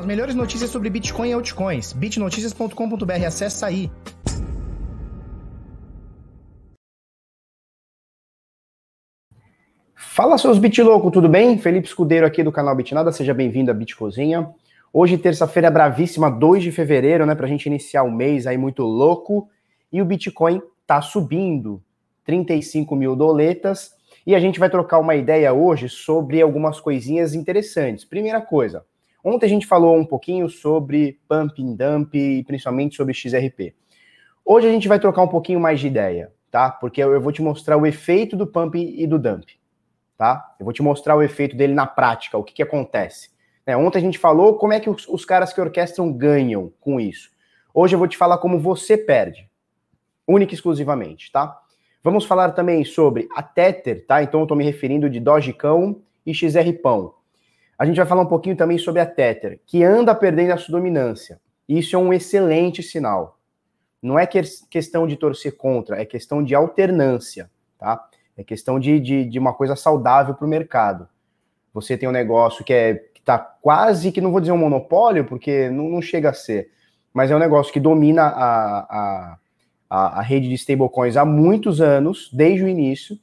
As melhores notícias sobre Bitcoin e altcoins. bitnoticias.com.br, acessa aí. Fala seus bitlouco, tudo bem? Felipe Escudeiro aqui do canal Bitnada, seja bem-vindo à Bitcozinha. Hoje, terça-feira bravíssima, 2 de fevereiro, né, pra gente iniciar o mês aí muito louco. E o Bitcoin tá subindo, 35 mil doletas. E a gente vai trocar uma ideia hoje sobre algumas coisinhas interessantes. Primeira coisa, Ontem a gente falou um pouquinho sobre pump and dump e principalmente sobre XRP. Hoje a gente vai trocar um pouquinho mais de ideia, tá? Porque eu vou te mostrar o efeito do pump e do dump, tá? Eu vou te mostrar o efeito dele na prática, o que, que acontece. É, ontem a gente falou como é que os, os caras que orquestram ganham com isso. Hoje eu vou te falar como você perde, única e exclusivamente, tá? Vamos falar também sobre a Tether, tá? Então eu tô me referindo de Dogecão e XRPão. A gente vai falar um pouquinho também sobre a Tether, que anda perdendo a sua dominância. Isso é um excelente sinal. Não é questão de torcer contra, é questão de alternância, tá? É questão de, de, de uma coisa saudável para o mercado. Você tem um negócio que é que está quase que não vou dizer um monopólio, porque não, não, chega a ser, mas é um negócio que domina a, a, a, a rede de stablecoins há muitos anos, desde o início.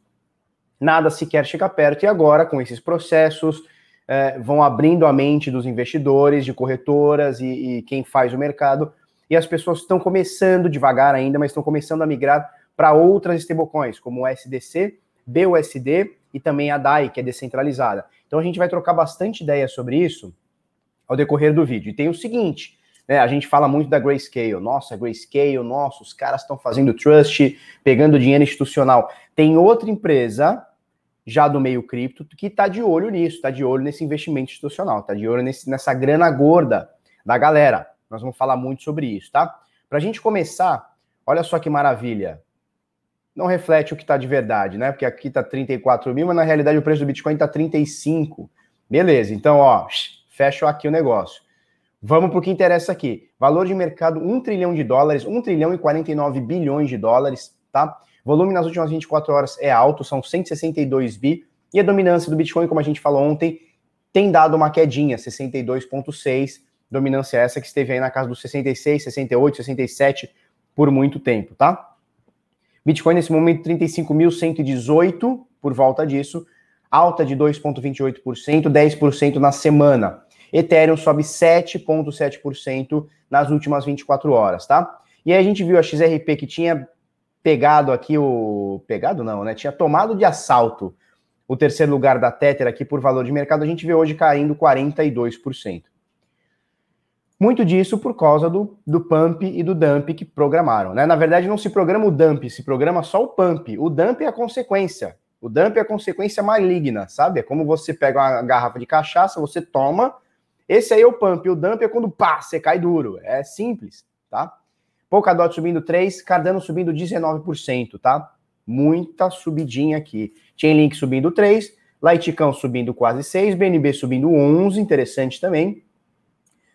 Nada sequer chega perto, e agora, com esses processos, é, vão abrindo a mente dos investidores, de corretoras e, e quem faz o mercado, e as pessoas estão começando devagar ainda, mas estão começando a migrar para outras stablecoins, como o SDC, BUSD e também a DAI, que é descentralizada. Então a gente vai trocar bastante ideia sobre isso ao decorrer do vídeo. E tem o seguinte, né, a gente fala muito da Grayscale. Nossa, Grayscale, nossa, os caras estão fazendo trust, pegando dinheiro institucional. Tem outra empresa já do meio cripto que está de olho nisso, está de olho nesse investimento institucional, está de olho nesse, nessa grana gorda da galera. Nós vamos falar muito sobre isso, tá? Para a gente começar, olha só que maravilha. Não reflete o que está de verdade, né? Porque aqui está 34 mil, mas na realidade o preço do Bitcoin está 35. Beleza, então, ó, fecho aqui o negócio. Vamos para o que interessa aqui. Valor de mercado, 1 trilhão de dólares, 1 trilhão e 49 bilhões de dólares, tá? Volume nas últimas 24 horas é alto, são 162 bi. E a dominância do Bitcoin, como a gente falou ontem, tem dado uma quedinha, 62,6. Dominância essa que esteve aí na casa dos 66, 68, 67 por muito tempo, tá? Bitcoin nesse momento 35.118 por volta disso, alta de 2,28%, 10% na semana. Ethereum sobe 7,7% nas últimas 24 horas, tá? E aí a gente viu a XRP que tinha pegado aqui o. Pegado não, né? Tinha tomado de assalto o terceiro lugar da Tether aqui por valor de mercado, a gente vê hoje caindo 42%. Muito disso por causa do, do pump e do dump que programaram, né? Na verdade, não se programa o dump, se programa só o pump. O dump é a consequência. O dump é a consequência maligna, sabe? É como você pega uma garrafa de cachaça, você toma. Esse aí é o pump. O dump é quando pá, você cai duro. É simples, tá? Polkadot subindo 3, Cardano subindo 19%, tá? Muita subidinha aqui. Chainlink subindo 3, Litecoin subindo quase 6, BNB subindo 11, interessante também.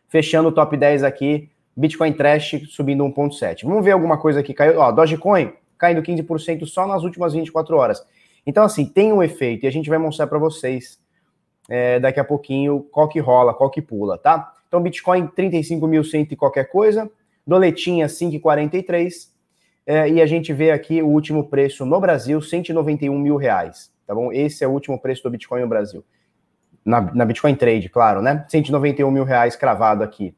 Fechando o top 10 aqui, Bitcoin Trash subindo 1.7. Vamos ver alguma coisa que caiu. Ó, Dogecoin caindo 15% só nas últimas 24 horas. Então, assim, tem um efeito e a gente vai mostrar para vocês é, daqui a pouquinho qual que rola, qual que pula, tá? Então, Bitcoin 35.100 e qualquer coisa, Doletinha 5,43. É, e a gente vê aqui o último preço no Brasil, 191 mil reais. Tá bom? Esse é o último preço do Bitcoin no Brasil. Na, na Bitcoin Trade, claro, né? 191 mil reais cravado aqui.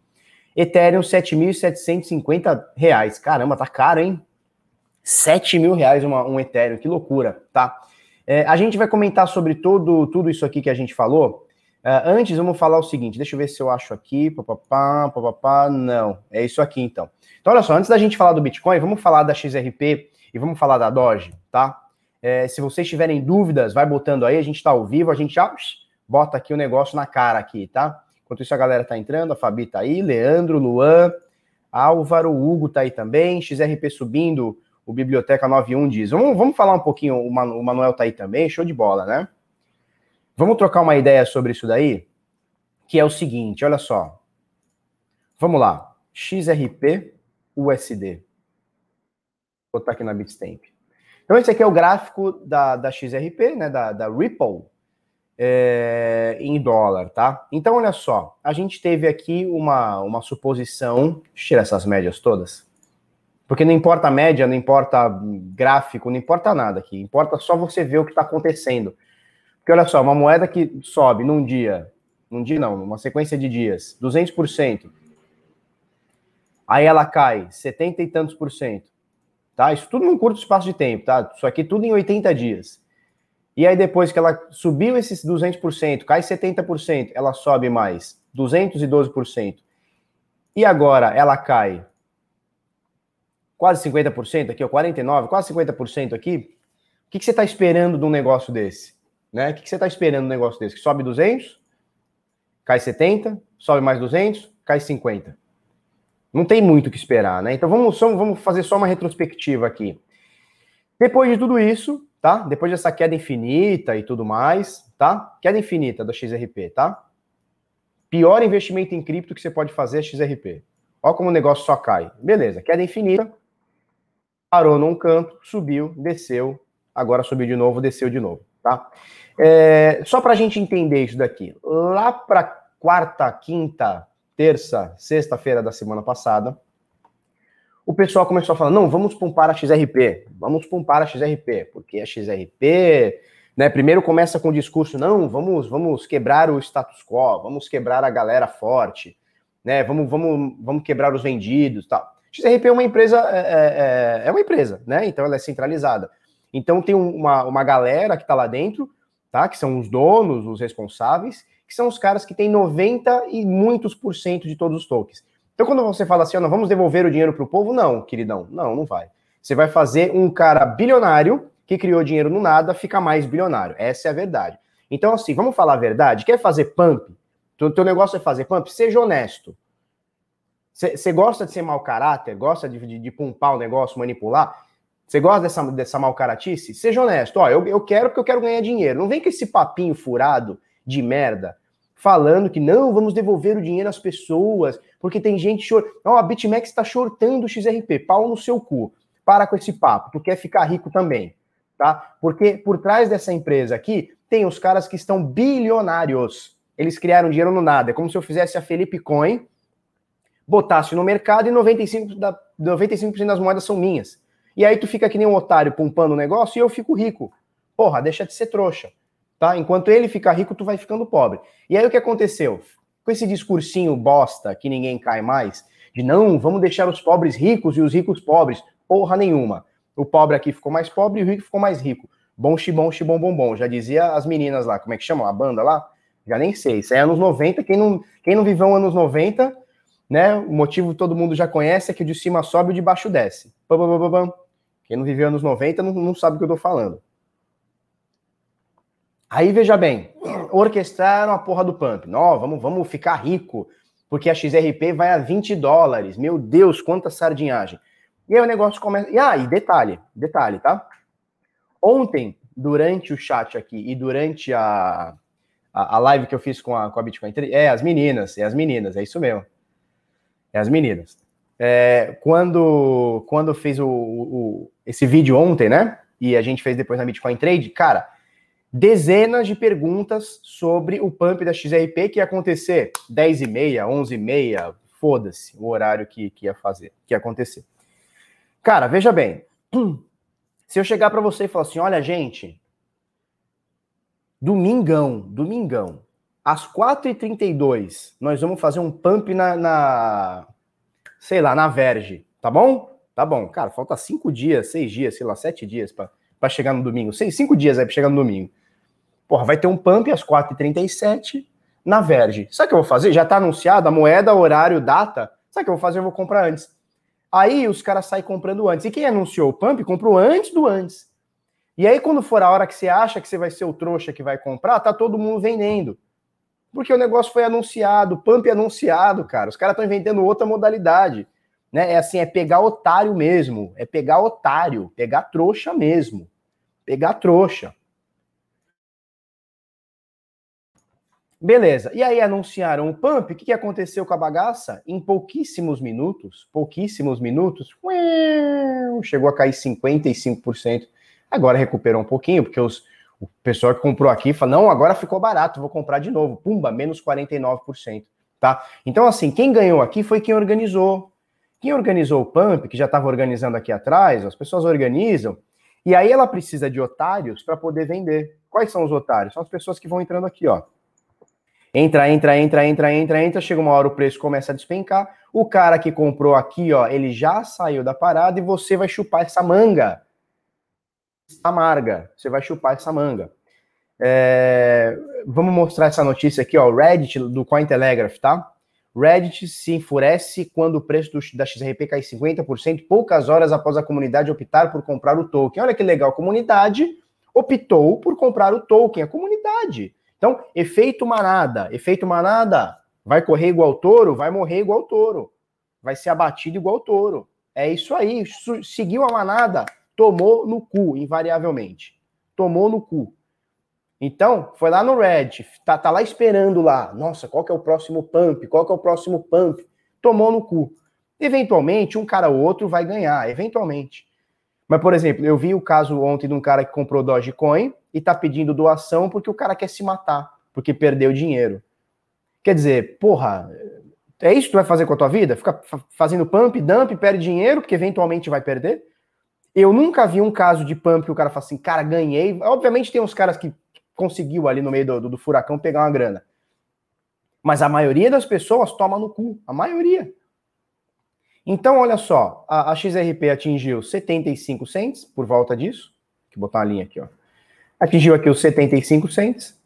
Ethereum, 7.750 reais. Caramba, tá caro, hein? 7 mil reais uma, um Ethereum, que loucura, tá? É, a gente vai comentar sobre tudo, tudo isso aqui que a gente falou Uh, antes, vamos falar o seguinte, deixa eu ver se eu acho aqui, papapá, papapá, não, é isso aqui então. Então, olha só, antes da gente falar do Bitcoin, vamos falar da XRP e vamos falar da Doge, tá? É, se vocês tiverem dúvidas, vai botando aí, a gente tá ao vivo, a gente já bota aqui o negócio na cara aqui, tá? Enquanto isso a galera tá entrando, a Fabi tá aí, Leandro, Luan, Álvaro, Hugo tá aí também, XRP subindo, o Biblioteca 91 diz. Vamos, vamos falar um pouquinho, o Manuel tá aí também, show de bola, né? Vamos trocar uma ideia sobre isso daí? Que é o seguinte, olha só. Vamos lá. XRP USD. Vou botar aqui na Bitstamp. Então, esse aqui é o gráfico da, da XRP, né, da, da Ripple. é, em dólar, tá? Então, olha só, a gente teve aqui uma, uma suposição. Tirar essas médias todas. Porque não importa a média, não importa gráfico, não importa nada aqui. Importa só você ver o que está acontecendo. Porque olha só, uma moeda que sobe num dia, num dia não, numa sequência de dias, 200%. Aí ela cai 70 e tantos por cento. Tá? Isso tudo num curto espaço de tempo, tá? Isso aqui tudo em 80 dias. E aí depois que ela subiu esses 200%, cai 70%, ela sobe mais 212%. E agora ela cai quase 50% aqui, ó, 49%, quase 50% aqui. O que, que você está esperando de um negócio desse? Né? O que, que você está esperando um negócio desse? Que sobe 200, cai 70, sobe mais 200, cai 50. Não tem muito o que esperar, né? Então vamos, só, vamos fazer só uma retrospectiva aqui. Depois de tudo isso, tá? Depois dessa queda infinita e tudo mais, tá? Queda infinita da XRP, tá? Pior investimento em cripto que você pode fazer é XRP. Olha como o negócio só cai. Beleza, queda infinita. Parou num canto, subiu, desceu, agora subiu de novo, desceu de novo, tá? É, só para a gente entender isso daqui. Lá para quarta, quinta, terça, sexta-feira da semana passada, o pessoal começou a falar: não, vamos pumpar a XRP, vamos pumpar a XRP, porque a XRP, né? Primeiro começa com o discurso: não, vamos, vamos quebrar o status quo, vamos quebrar a galera forte, né? Vamos, vamos, vamos quebrar os vendidos, tal. XRP é uma empresa, é, é, é, é uma empresa, né? Então ela é centralizada. Então tem uma, uma galera que está lá dentro, tá? Que são os donos, os responsáveis, que são os caras que têm 90 e muitos por cento de todos os tokens. Então, quando você fala assim, oh, não, vamos devolver o dinheiro para o povo, não, queridão, não, não vai. Você vai fazer um cara bilionário que criou dinheiro no nada ficar mais bilionário. Essa é a verdade. Então, assim, vamos falar a verdade. Quer fazer pump? O teu negócio é fazer pump? Seja honesto. Você gosta de ser mau caráter? Gosta de, de, de pumpar o negócio, manipular? Você gosta dessa, dessa mal caratice? Seja honesto. Ó, eu, eu quero porque eu quero ganhar dinheiro. Não vem com esse papinho furado de merda, falando que não, vamos devolver o dinheiro às pessoas, porque tem gente chorando. Não, a BitMEX está shortando o XRP, pau no seu cu. Para com esse papo, tu quer ficar rico também, tá? Porque por trás dessa empresa aqui tem os caras que estão bilionários. Eles criaram dinheiro no nada. É como se eu fizesse a Felipe Coin, botasse no mercado e 95%, da, 95 das moedas são minhas. E aí tu fica que nem um otário pumpando o negócio e eu fico rico. Porra, deixa de ser trouxa tá? Enquanto ele fica rico, tu vai ficando pobre. E aí o que aconteceu? Com esse discursinho bosta que ninguém cai mais, de não, vamos deixar os pobres ricos e os ricos pobres, porra nenhuma. O pobre aqui ficou mais pobre e o rico ficou mais rico. Bom, xibom, xibom, bom, bom. Já dizia as meninas lá, como é que chamam? A banda lá? Já nem sei. Isso é anos 90. Quem não, quem não viveu anos 90, né? O motivo todo mundo já conhece é que o de cima sobe e o de baixo desce. Quem não viveu anos 90 não, não sabe o que eu tô falando. Aí veja bem, orquestraram a porra do pump. Não, vamos, vamos ficar rico, porque a XRP vai a 20 dólares. Meu Deus, quanta sardinhagem. E aí o negócio começa. E aí, ah, detalhe, detalhe, tá? Ontem, durante o chat aqui e durante a, a, a live que eu fiz com a, com a Bitcoin, é as meninas, é as meninas, é isso mesmo. É as meninas. É, quando quando fez o, o, esse vídeo ontem, né? E a gente fez depois na Bitcoin Trade, cara, dezenas de perguntas sobre o pump da XRP que ia acontecer 10 e meia, 11 e meia, foda-se o horário que, que ia fazer, que ia acontecer. Cara, veja bem, se eu chegar para você e falar assim, olha gente, domingão, domingão, às 4h32, nós vamos fazer um pump na, na sei lá, na Verge, tá bom? Tá bom, cara, falta cinco dias, seis dias, sei lá, sete dias para chegar no domingo, seis, cinco dias aí para chegar no domingo. Porra, vai ter um pump às 4h37 na Verge. Sabe o que eu vou fazer? Já tá anunciado a moeda, horário, data. Sabe o que eu vou fazer? Eu vou comprar antes. Aí os caras saem comprando antes. E quem anunciou o pump comprou antes do antes. E aí, quando for a hora que você acha que você vai ser o trouxa que vai comprar, tá todo mundo vendendo. Porque o negócio foi anunciado, pump anunciado, cara. Os caras estão inventando outra modalidade. Né? É assim, é pegar otário mesmo. É pegar otário, pegar trouxa mesmo. Pegar trouxa. Beleza. E aí anunciaram o pump. O que, aconteceu com a bagaça? Em pouquíssimos minutos, pouquíssimos minutos, chegou a cair 55%. Agora recuperou um pouquinho, porque os, O pessoal que comprou aqui fala: não, agora ficou barato, vou comprar de novo. Pumba, menos 49%. Tá? Então, assim, quem ganhou aqui foi quem organizou. Quem organizou o pump, que já estava organizando aqui atrás, as pessoas organizam, e aí ela precisa de otários para poder vender. Quais são os otários? São as pessoas que vão entrando aqui, ó. Entra, entra, entra, entra, entra, entra, chega uma hora o preço começa a despencar. O cara que comprou aqui, ó, ele já saiu da parada e você vai chupar essa manga. Amarga. Você vai chupar essa manga. É... Vamos mostrar essa notícia aqui, ó, Reddit do Cointelegraph, tá? Reddit se enfurece quando o preço do, da XRP cai 50% poucas horas após a comunidade optar por comprar o token. Olha que legal, a comunidade optou por comprar o token, a comunidade. Então, efeito manada. Efeito manada vai correr igual touro, vai morrer igual touro. Vai ser abatido igual touro. É isso aí. Seguiu a manada, tomou no cu, invariavelmente. Tomou no cu. Então, foi lá no Red, tá, tá lá esperando lá. Nossa, qual que é o próximo pump? Qual que é o próximo pump? Tomou no cu. Eventualmente, um cara ou outro vai ganhar, eventualmente. Mas, por exemplo, eu vi o caso ontem de um cara que comprou Dogecoin e tá pedindo doação porque o cara quer se matar, porque perdeu dinheiro. Quer dizer, porra, é isso que tu vai fazer com a tua vida? Ficar fazendo pump, dump, perde dinheiro, porque eventualmente vai perder? Eu nunca vi um caso de pump que o cara fala assim, cara, ganhei. Obviamente tem uns caras que conseguiu ali no meio do, do, do furacão pegar uma grana. Mas a maioria das pessoas toma no cu. A maioria. Então, olha só, a, a XRP atingiu 75 cents por volta disso. Vou botar uma linha aqui, ó atingiu aqui os 75 cents,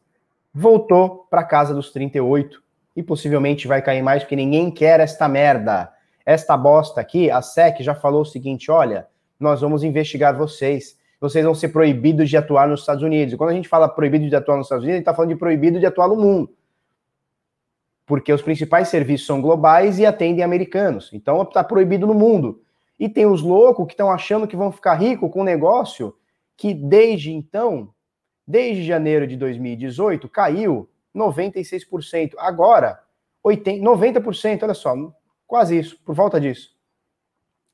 voltou para casa dos 38 e possivelmente vai cair mais porque ninguém quer esta merda. Esta bosta aqui, a SEC já falou o seguinte, olha, nós vamos investigar vocês. Vocês vão ser proibidos de atuar nos Estados Unidos. E quando a gente fala proibido de atuar nos Estados Unidos, a gente está falando de proibido de atuar no mundo. Porque os principais serviços são globais e atendem americanos. Então está proibido no mundo. E tem os loucos que estão achando que vão ficar ricos com um negócio que desde então desde janeiro de 2018, caiu 96%. Agora, 80, 90%, olha só, quase isso, por volta disso.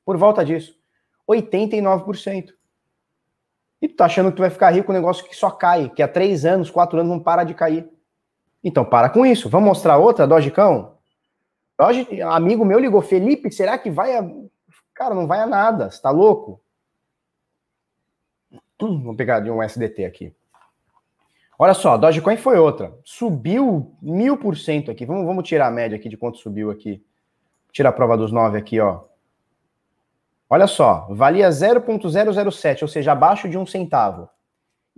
Por volta disso. 89%. E tu tá achando que tu vai ficar rico com um negócio que só cai, que há três anos, quatro anos não para de cair. Então para com isso. Vamos mostrar outra, Dogecão? Doge, amigo meu ligou, Felipe, será que vai a... Cara, não vai a nada, você tá louco? Hum, vamos pegar de um SDT aqui. Olha só, Dogecoin foi outra. Subiu mil por cento aqui. Vamos, vamos tirar a média aqui de quanto subiu aqui. Tira a prova dos 9 aqui, ó. Olha só, valia 0,007, ou seja, abaixo de um centavo.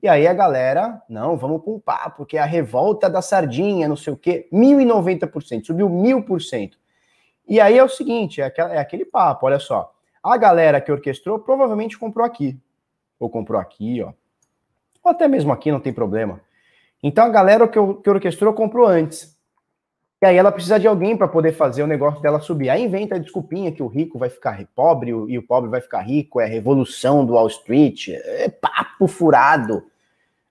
E aí a galera, não, vamos papo, porque é a revolta da sardinha, não sei o quê, 1.090%, subiu 1.000%. E aí é o seguinte, é, é aquele papo, olha só. A galera que orquestrou provavelmente comprou aqui. Ou comprou aqui, ó. Ou até mesmo aqui, não tem problema. Então a galera que, que orquestrou comprou antes. E aí ela precisa de alguém para poder fazer o negócio dela subir. Aí inventa a desculpinha que o rico vai ficar pobre e o pobre vai ficar rico, é revolução do Wall Street, é papo furado.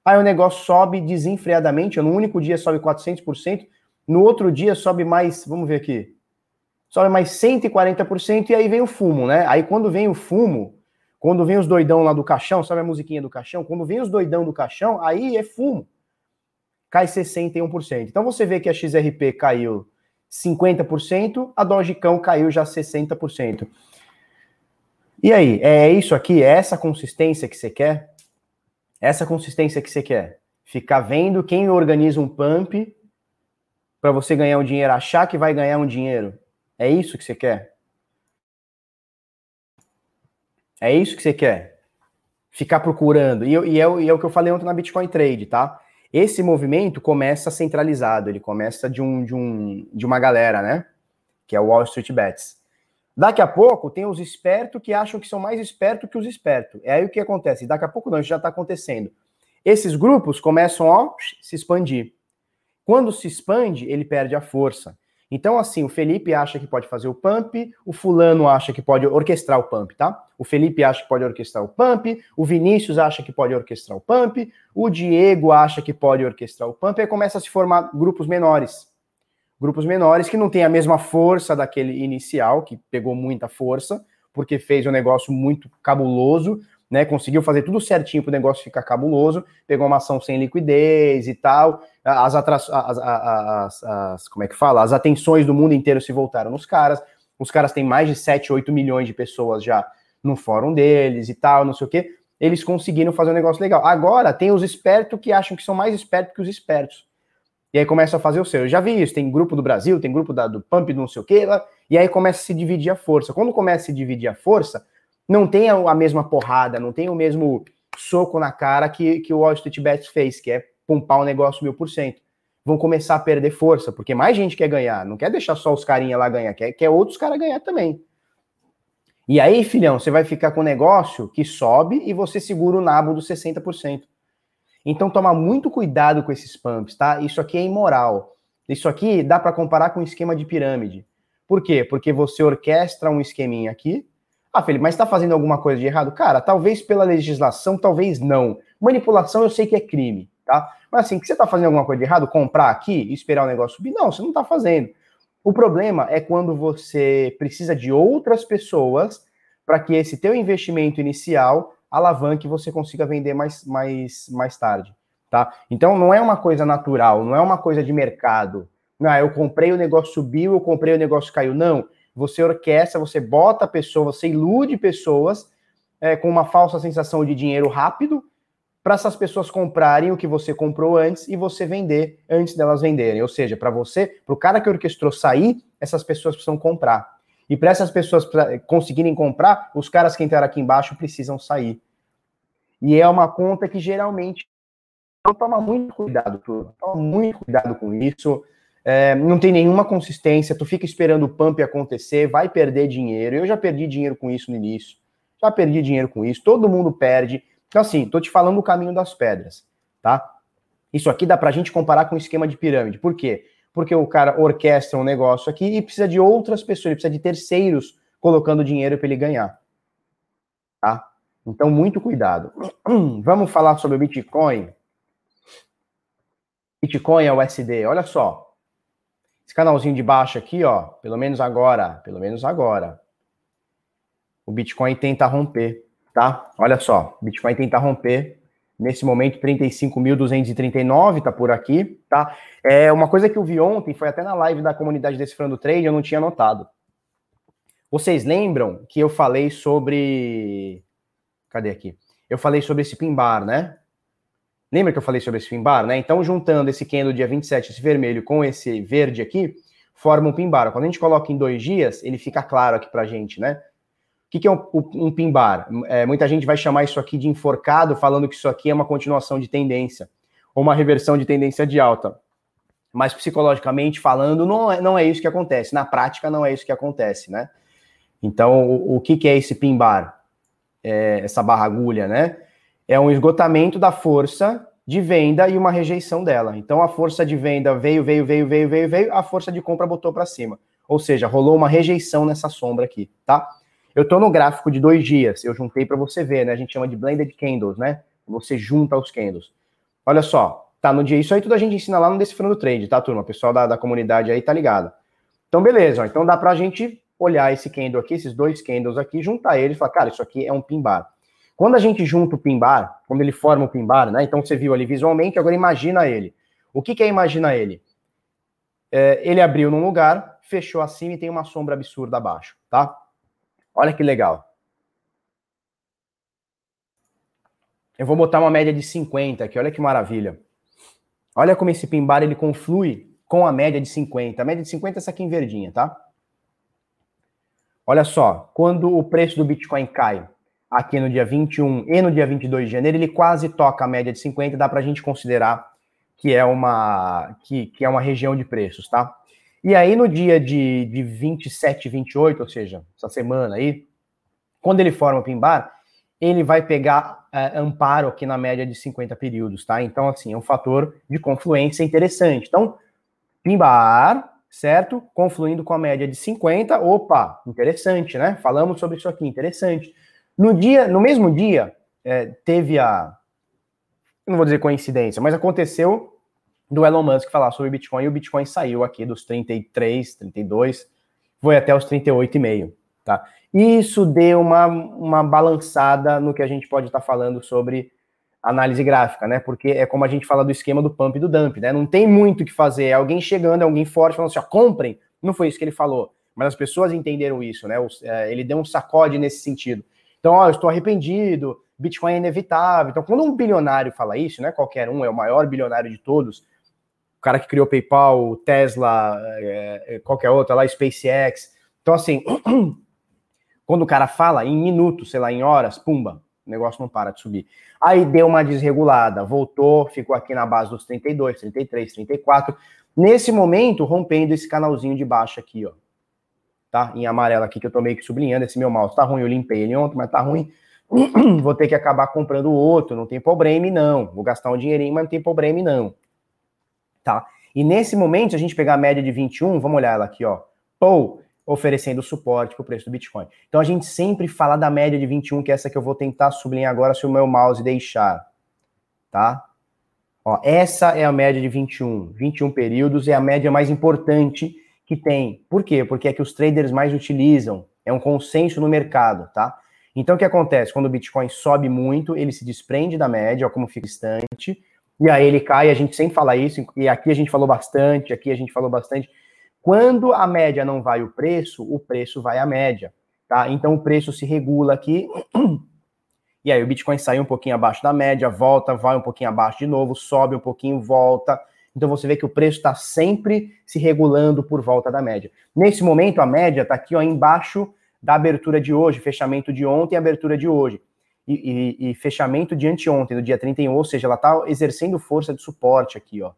Aí o negócio sobe desenfreadamente, no único dia sobe 400%, no outro dia sobe mais, vamos ver aqui, sobe mais 140% e aí vem o fumo, né? Aí quando vem o fumo, quando vem os doidão lá do caixão, sabe a musiquinha do caixão? Quando vem os doidão do caixão, aí é fumo cai 61%. Então você vê que a XRP caiu 50%, a Dogecão caiu já 60%. E aí, é isso aqui? É essa consistência que você quer? Essa consistência que você quer? Ficar vendo quem organiza um pump para você ganhar um dinheiro, achar que vai ganhar um dinheiro. É isso que você quer? É isso que você quer? Ficar procurando. E, e, é, e é o que eu falei ontem na Bitcoin Trade, tá? Esse movimento começa centralizado, ele começa de, um, de, um, de uma galera, né? Que é o Wall Street Bets. Daqui a pouco tem os espertos que acham que são mais espertos que os espertos. É aí o que acontece. Daqui a pouco não, isso já está acontecendo. Esses grupos começam a se expandir. Quando se expande, ele perde a força. Então, assim, o Felipe acha que pode fazer o pump, o fulano acha que pode orquestrar o pump, tá? O Felipe acha que pode orquestrar o pump, o Vinícius acha que pode orquestrar o pump, o Diego acha que pode orquestrar o pump, aí começa a se formar grupos menores. Grupos menores que não têm a mesma força daquele inicial, que pegou muita força, porque fez um negócio muito cabuloso, né? Conseguiu fazer tudo certinho para o negócio ficar cabuloso, pegou uma ação sem liquidez e tal. As, as, as, as, como é que fala? As atenções do mundo inteiro se voltaram nos caras. Os caras têm mais de 7, 8 milhões de pessoas já no fórum deles e tal, não sei o quê. Eles conseguiram fazer um negócio legal. Agora tem os espertos que acham que são mais espertos que os espertos. E aí começa a fazer o seu. Eu já vi isso, tem grupo do Brasil, tem grupo da, do Pump, do não sei o quê, lá, e aí começa a se dividir a força. Quando começa a se dividir a força, não tem a, mesma porrada, não tem o mesmo soco na cara que, que o Wall Street Bets fez, que é pumpar o negócio mil por cento. Vão começar a perder força, porque mais gente quer ganhar, não quer deixar só os carinha lá ganhar, quer, quer outros caras ganhar também. E aí, filhão, você vai ficar com um negócio que sobe e você segura o nabo dos 60%. Então toma muito cuidado com esses pumps, tá? Isso aqui é imoral. Isso aqui dá para comparar com um esquema de pirâmide. Por quê? Porque você orquestra um esqueminha aqui. Ah, Felipe, mas está fazendo alguma coisa de errado? Cara, talvez pela legislação, talvez não. Manipulação eu sei que é crime, tá? Mas assim, que você está fazendo alguma coisa de errado? Comprar aqui e esperar o negócio subir? Não, você não está fazendo. O problema é quando você precisa de outras pessoas para que esse teu investimento inicial alavanque você consiga vender mais, mais, mais tarde, tá? Então não é uma coisa natural, não é uma coisa de mercado. Não, eu comprei o negócio subiu, eu comprei o negócio caiu. Não, você orquestra, você bota a pessoa, você ilude pessoas é, com uma falsa sensação de dinheiro rápido para essas pessoas comprarem o que você comprou antes e você vender antes delas venderem. Ou seja, para você, para o cara que orquestrou sair, essas pessoas precisam comprar. E para essas pessoas conseguirem comprar, os caras que entraram aqui embaixo precisam sair. E é uma conta que geralmente então toma muito cuidado. Toma muito cuidado com isso. É, não tem nenhuma consistência, tu fica esperando o pump acontecer, vai perder dinheiro. Eu já perdi dinheiro com isso no início. Já perdi dinheiro com isso, todo mundo perde. Então, assim, tô te falando o caminho das pedras, tá? Isso aqui dá pra gente comparar com o esquema de pirâmide. Por quê? porque o cara orquestra um negócio aqui e precisa de outras pessoas, ele precisa de terceiros colocando dinheiro para ele ganhar. Tá? Então, muito cuidado. Vamos falar sobre o Bitcoin. Bitcoin é o SD. Olha só. Esse canalzinho de baixo aqui, ó, pelo menos agora, pelo menos agora, o Bitcoin tenta romper, tá? Olha só, o Bitcoin tenta romper Nesse momento, 35.239 tá por aqui, tá? É uma coisa que eu vi ontem, foi até na live da comunidade Decifrando Trade, eu não tinha notado. Vocês lembram que eu falei sobre. Cadê aqui? Eu falei sobre esse pimbar, né? Lembra que eu falei sobre esse pimbar, né? Então, juntando esse candle dia 27, esse vermelho, com esse verde aqui, forma um pimbar. Quando a gente coloca em dois dias, ele fica claro aqui pra gente, né? O que, que é um, um pimbar? É, muita gente vai chamar isso aqui de enforcado, falando que isso aqui é uma continuação de tendência, ou uma reversão de tendência de alta. Mas psicologicamente falando, não é, não é isso que acontece. Na prática, não é isso que acontece, né? Então, o, o que, que é esse pimbar? É, essa barra agulha, né? É um esgotamento da força de venda e uma rejeição dela. Então, a força de venda veio, veio, veio, veio, veio, veio, a força de compra botou para cima. Ou seja, rolou uma rejeição nessa sombra aqui, tá? Eu estou no gráfico de dois dias, eu juntei para você ver, né? A gente chama de blended candles, né? Você junta os candles. Olha só, tá no dia. Isso aí tudo a gente ensina lá no Decifrando Trade, tá, turma? O pessoal da, da comunidade aí tá ligado. Então, beleza, ó, então dá pra gente olhar esse candle aqui, esses dois candles aqui, juntar eles e falar, cara, isso aqui é um pin bar. Quando a gente junta o pin bar, quando ele forma o pin bar, né? Então você viu ali visualmente, agora imagina ele. O que, que é imaginar ele? É, ele abriu num lugar, fechou acima e tem uma sombra absurda abaixo, tá? Olha que legal. Eu vou botar uma média de 50 aqui, olha que maravilha. Olha como esse pimbar ele conflui com a média de 50. A média de 50 é essa aqui em verdinha, tá? Olha só, quando o preço do Bitcoin cai aqui no dia 21 e no dia 22 de janeiro, ele quase toca a média de 50, dá para a gente considerar que é uma que, que é uma região de preços, tá? E aí, no dia de, de 27, 28, ou seja, essa semana aí, quando ele forma o pimbar, ele vai pegar é, amparo aqui na média de 50 períodos, tá? Então, assim, é um fator de confluência interessante. Então, pimbar, certo? Confluindo com a média de 50, opa, interessante, né? Falamos sobre isso aqui, interessante. No dia, no mesmo dia, é, teve a, não vou dizer coincidência, mas aconteceu do Elon Musk falar sobre Bitcoin e o Bitcoin saiu aqui dos 33, 32, foi até os 38,5, Tá? Isso deu uma, uma balançada no que a gente pode estar tá falando sobre análise gráfica, né? Porque é como a gente fala do esquema do pump e do dump, né? Não tem muito o que fazer. É alguém chegando, é alguém forte falando assim, ó, comprem. Não foi isso que ele falou, mas as pessoas entenderam isso, né? É, ele deu um sacode nesse sentido. Então, ó, eu estou arrependido, Bitcoin é inevitável. Então, quando um bilionário fala isso, né? Qualquer um, é o maior bilionário de todos, o cara que criou PayPal, Tesla, é, é qualquer outra lá, SpaceX. Então, assim, quando o cara fala, em minutos, sei lá, em horas, pumba, o negócio não para de subir. Aí deu uma desregulada, voltou, ficou aqui na base dos 32, 33, 34. Nesse momento, rompendo esse canalzinho de baixo aqui, ó. Tá? Em amarelo aqui, que eu tô meio que sublinhando. Esse meu mouse tá ruim, eu limpei ele ontem, mas tá ruim. Vou ter que acabar comprando outro, não tem problema não. Vou gastar um dinheirinho, mas não tem problema não. Tá? E nesse momento, se a gente pegar a média de 21, vamos olhar ela aqui, ó. Pô, oferecendo suporte para o preço do Bitcoin. Então a gente sempre fala da média de 21, que é essa que eu vou tentar sublinhar agora se o meu mouse deixar, tá? Ó, essa é a média de 21. 21 períodos é a média mais importante que tem. Por quê? Porque é que os traders mais utilizam. É um consenso no mercado, tá? Então o que acontece? Quando o Bitcoin sobe muito, ele se desprende da média, ó, como fica distante, e aí ele cai, a gente sempre fala isso, e aqui a gente falou bastante, aqui a gente falou bastante quando a média não vai o preço, o preço vai a média, tá? Então o preço se regula aqui. E aí o Bitcoin sai um pouquinho abaixo da média, volta, vai um pouquinho abaixo de novo, sobe um pouquinho, volta. Então você vê que o preço está sempre se regulando por volta da média. Nesse momento, a média está aqui ó, embaixo da abertura de hoje, fechamento de ontem abertura de hoje. E, e, e, fechamento de anteontem, do dia 31, ou seja, ela está exercendo força de suporte aqui, ó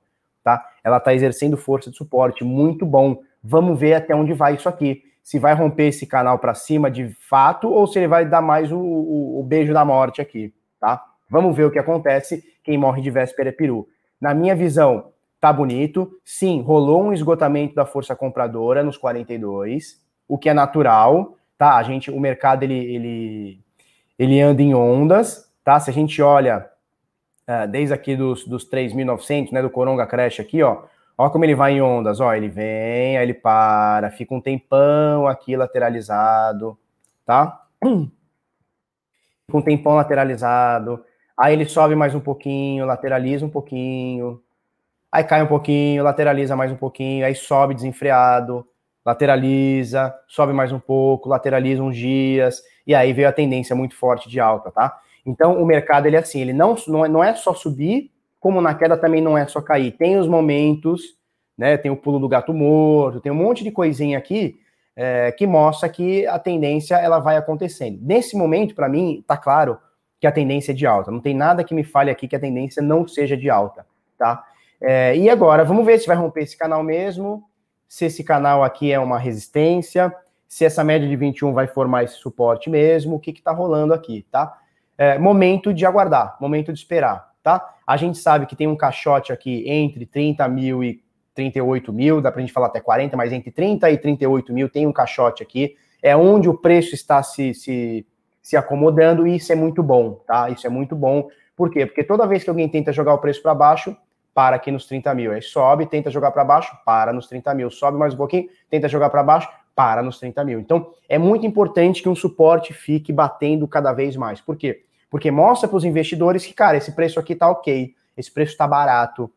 tá? Ela está exercendo força de suporte, muito bom. Vamos ver até onde vai isso aqui. Se vai romper esse canal para cima de fato ou se ele vai dar mais o, o, o, beijo da morte aqui, tá? Vamos ver o que acontece. Quem morre de véspera é peru. Na minha visão, tá bonito. Sim, rolou um esgotamento da força compradora nos 42, o que é natural, tá? A gente, o mercado ele, ele, ele anda em ondas, tá? Se a gente olha é, desde aqui dos, dos 3.900, né, do Coronga Crash aqui, ó, ó como ele vai em ondas, ó, ele vem, aí ele para, fica um tempão aqui lateralizado, tá? Fica um tempão lateralizado, aí ele sobe mais um pouquinho, lateraliza um pouquinho, aí cai um pouquinho, lateraliza mais um pouquinho, aí sobe desenfreado, lateraliza, sobe mais um pouco, lateraliza uns dias, e aí veio a tendência muito forte de alta, tá? Então, o mercado, ele é assim, ele não, não é, é só subir, como na queda também não é só cair. Tem os momentos, né, tem o pulo do gato morto, tem um monte de coisinha aqui é, que mostra que a tendência, ela vai acontecendo. Nesse momento, para mim, tá claro que a tendência é de alta. Não tem nada que me fale aqui que a tendência não seja de alta, tá? É, e agora, vamos ver se vai romper esse canal mesmo, se esse canal aqui é uma resistência, se essa média de 21 vai formar esse suporte mesmo, o que que tá rolando aqui, tá? é, momento de aguardar, momento de esperar, tá? A gente sabe que tem um caixote aqui entre 30 mil e 38 mil, dá pra gente falar até 40, mas entre 30 e 38 mil tem um caixote aqui, é onde o preço está se, se, se acomodando e isso é muito bom, tá? Isso é muito bom. Por quê? Porque toda vez que alguém tenta jogar o preço para baixo, para aqui nos 30 mil. Aí sobe, tenta jogar para baixo, para nos 30 mil. Sobe mais um pouquinho, tenta jogar para baixo, para nos 30 mil. Então, é muito importante que um suporte fique batendo cada vez mais. Por quê? Porque mostra para os investidores que, cara, esse preço aqui tá ok, esse preço tá barato,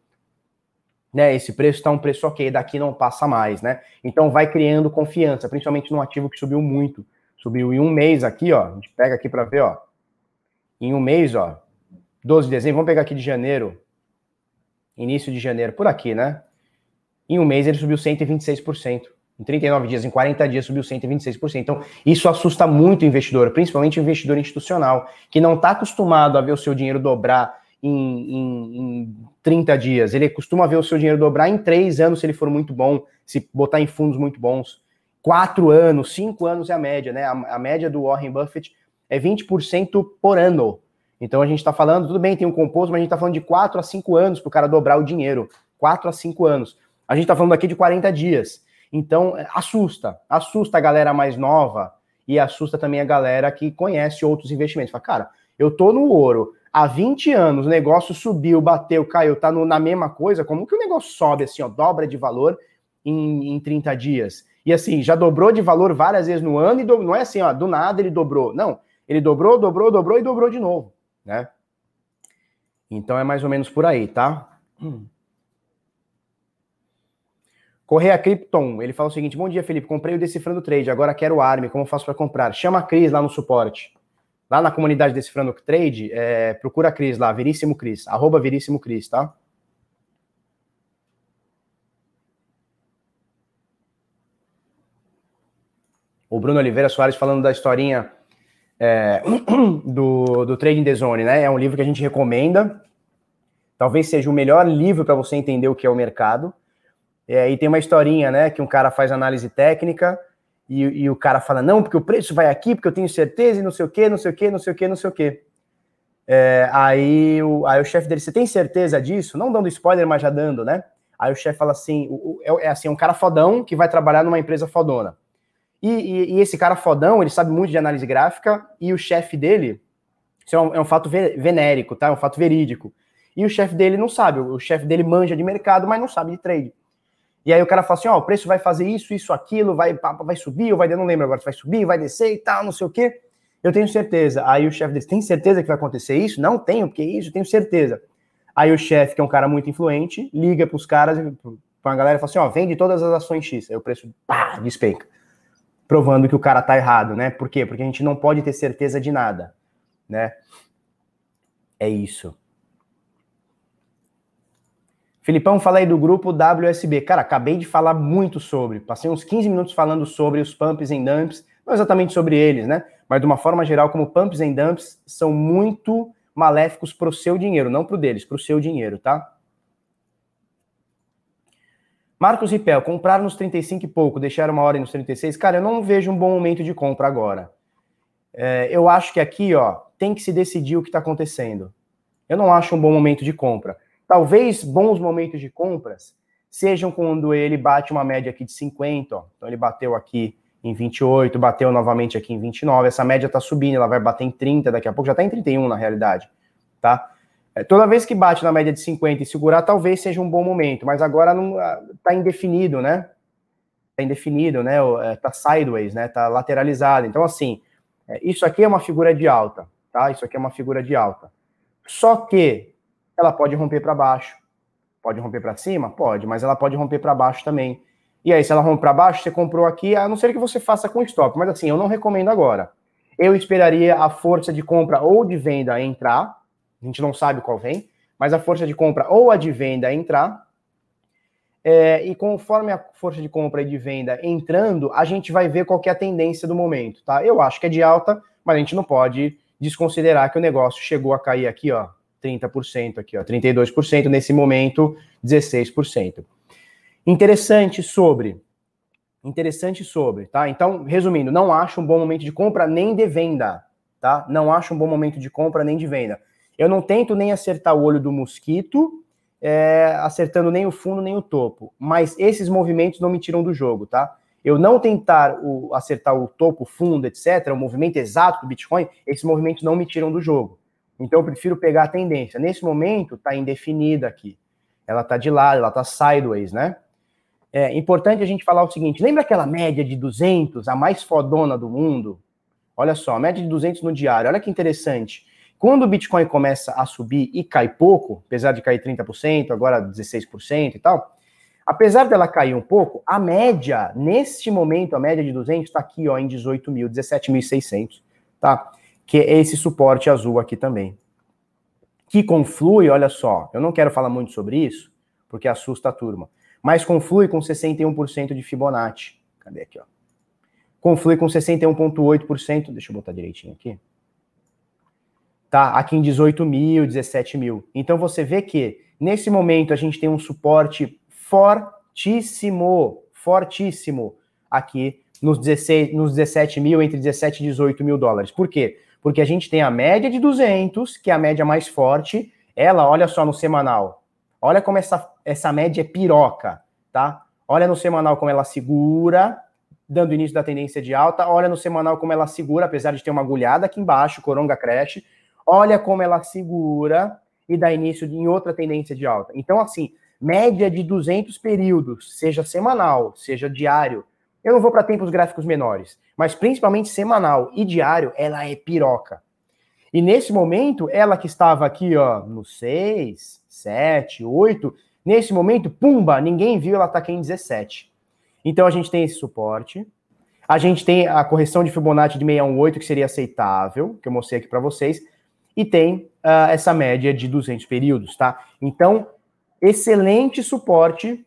né? Esse preço tá um preço ok, daqui não passa mais, né? Então vai criando confiança, principalmente no ativo que subiu muito. Subiu em um mês aqui, ó. A gente pega aqui para ver, ó. Em um mês, ó. 12 de dezembro, vamos pegar aqui de janeiro. Início de janeiro, por aqui, né? Em um mês ele subiu 126%. Em 39 dias, em 40 dias, subiu 126%. Então, isso assusta muito o investidor, principalmente o investidor institucional, que não está acostumado a ver o seu dinheiro dobrar em, em, em 30 dias. Ele costuma ver o seu dinheiro dobrar em 3 anos, se ele for muito bom, se botar em fundos muito bons. 4 anos, 5 anos é a média, né? A, a média do Warren Buffett é 20% por ano. Então a gente está falando, tudo bem, tem um composto, mas a gente está falando de 4 a 5 anos para o cara dobrar o dinheiro. 4 a 5 anos. A gente está falando aqui de 40 dias. Então, é, assusta, assusta a galera mais nova e assusta também a galera que conhece outros investimentos. Fala, cara, eu tô no ouro há 20 anos, o negócio subiu, bateu, caiu, tá no, na mesma coisa, como que o negócio sobe assim, ó, dobra de valor em, em 30 dias? E assim, já dobrou de valor várias vezes no ano e do, não é assim, ó, do nada ele dobrou. Não, ele dobrou, dobrou, dobrou e dobrou de novo, né? Então é mais ou menos por aí, tá? Correia Krypton, ele fala o seguinte: Bom dia, Felipe. Comprei o Decifrando Trade, agora quero o ARM. Como faço para comprar? Chama a Cris lá no suporte. Lá na comunidade Decifrando Trade, é, procura a Cris lá, Veríssimo Cris, arroba Veríssimo Cris, tá? O Bruno Oliveira Soares falando da historinha é, do, do Trading the Zone, né? É um livro que a gente recomenda. Talvez seja o melhor livro para você entender o que é o mercado. É, e tem uma historinha, né, que um cara faz análise técnica e, e, o cara fala, não, porque o preço vai aqui, porque eu tenho certeza e não sei o que, não sei o que, não sei o que, não sei o que. É, aí o, aí o chefe dele, você tem certeza disso? Não dando spoiler, mas já dando, né? Aí o chefe fala assim, o, o, é, é assim, um cara fodão que vai trabalhar numa empresa fodona. E, e, e, esse cara fodão, ele sabe muito de análise gráfica, e o chefe dele, isso é um, é um fato venérico, tá? É um fato verídico. E o chefe dele não sabe, o chefe dele manja de mercado, mas não sabe de trade. E aí o cara fala assim, ó, o preço vai fazer isso, isso, aquilo, vai, vai subir, ou vai, não lembro agora se vai subir, vai descer e tal, não sei o quê. Eu tenho certeza. Aí o chefe dele, tem certeza que vai acontecer isso? Não tenho, porque isso, tenho certeza. Aí o chefe, que é um cara muito influente, liga para os caras, para a galera e fala assim, ó, vende todas as ações X. Aí o preço, pá, despenca. Provando que o cara tá errado, né? Por quê? Porque a gente não pode ter certeza de nada, né? É isso. Filipão, fala aí do grupo WSB. Cara, acabei de falar muito sobre. Passei uns 15 minutos falando sobre os pumps e dumps, não exatamente sobre eles, né? Mas de uma forma geral, como pumps e dumps são muito maléficos para o seu dinheiro, não para o deles, para o seu dinheiro, tá? Marcos Ripel, comprar nos 35 e pouco, deixar uma hora nos 36. Cara, eu não vejo um bom momento de compra agora. É, eu acho que aqui, ó, tem que se decidir o que está acontecendo. Eu não acho um bom momento de compra. Talvez bons momentos de compras sejam quando ele bate uma média aqui de 50, ó. Então ele bateu aqui em 28, bateu novamente aqui em 29. Essa média está subindo, ela vai bater em 30 daqui a pouco, já está em 31 na realidade, tá? É, toda vez que bate na média de 50 e segurar, talvez seja um bom momento, mas agora não está indefinido, né? Está indefinido, né? Está sideways, né? Está lateralizado. Então, assim, é, isso aqui é uma figura de alta, tá? Isso aqui é uma figura de alta. Só que ela pode romper para baixo. Pode romper para cima? Pode, mas ela pode romper para baixo também. E aí, se ela romper para baixo, você comprou aqui, a não ser que você faça com stop. Mas assim, eu não recomendo agora. Eu esperaria a força de compra ou de venda entrar. A gente não sabe qual vem, mas a força de compra ou a de venda entrar. É, e conforme a força de compra e de venda entrando, a gente vai ver qual é a tendência do momento, tá? Eu acho que é de alta, mas a gente não pode desconsiderar que o negócio chegou a cair aqui, ó, 30% aqui, ó, 32%, nesse momento 16%. Interessante sobre interessante sobre, tá? Então, resumindo, não acho um bom momento de compra nem de venda, tá? Não acho um bom momento de compra nem de venda. Eu não tento nem acertar o olho do mosquito, é, acertando nem o fundo nem o topo, mas esses movimentos não me tiram do jogo, tá? Eu não tentar o, acertar o topo, fundo, etc., o movimento exato do Bitcoin, esses movimentos não me tiram do jogo. Então eu prefiro pegar a tendência. Nesse momento está indefinida aqui. Ela está de lado, ela está sideways, né? É importante a gente falar o seguinte: lembra aquela média de 200, a mais fodona do mundo? Olha só, a média de 200 no diário. Olha que interessante. Quando o Bitcoin começa a subir e cai pouco, apesar de cair 30%, agora 16% e tal, apesar dela cair um pouco, a média, neste momento, a média de 200 está aqui ó, em 18 mil, 17.600, tá? que é esse suporte azul aqui também. Que conflui, olha só, eu não quero falar muito sobre isso, porque assusta a turma, mas conflui com 61% de Fibonacci. Cadê aqui, ó? Conflui com 61,8%, deixa eu botar direitinho aqui. Tá, aqui em 18 mil, 17 mil. Então você vê que, nesse momento, a gente tem um suporte fortíssimo, fortíssimo, aqui nos, 16, nos 17 mil, entre 17 e 18 mil dólares. Por quê? porque a gente tem a média de 200, que é a média mais forte. Ela, olha só no semanal. Olha como essa, essa média é piroca, tá? Olha no semanal como ela segura, dando início da tendência de alta. Olha no semanal como ela segura, apesar de ter uma agulhada aqui embaixo, coronga cresce. Olha como ela segura e dá início em outra tendência de alta. Então, assim, média de 200 períodos, seja semanal, seja diário, Eu não vou para tempos gráficos menores, mas principalmente semanal e diário, ela é piroca. E nesse momento, ela que estava aqui, ó, no 6, 7, 8, nesse momento, pumba, ninguém viu, ela está aqui em 17. Então a gente tem esse suporte. A gente tem a correção de Fibonacci de 618, que seria aceitável, que eu mostrei aqui para vocês. E tem uh, essa média de 200 períodos, tá? Então, excelente suporte.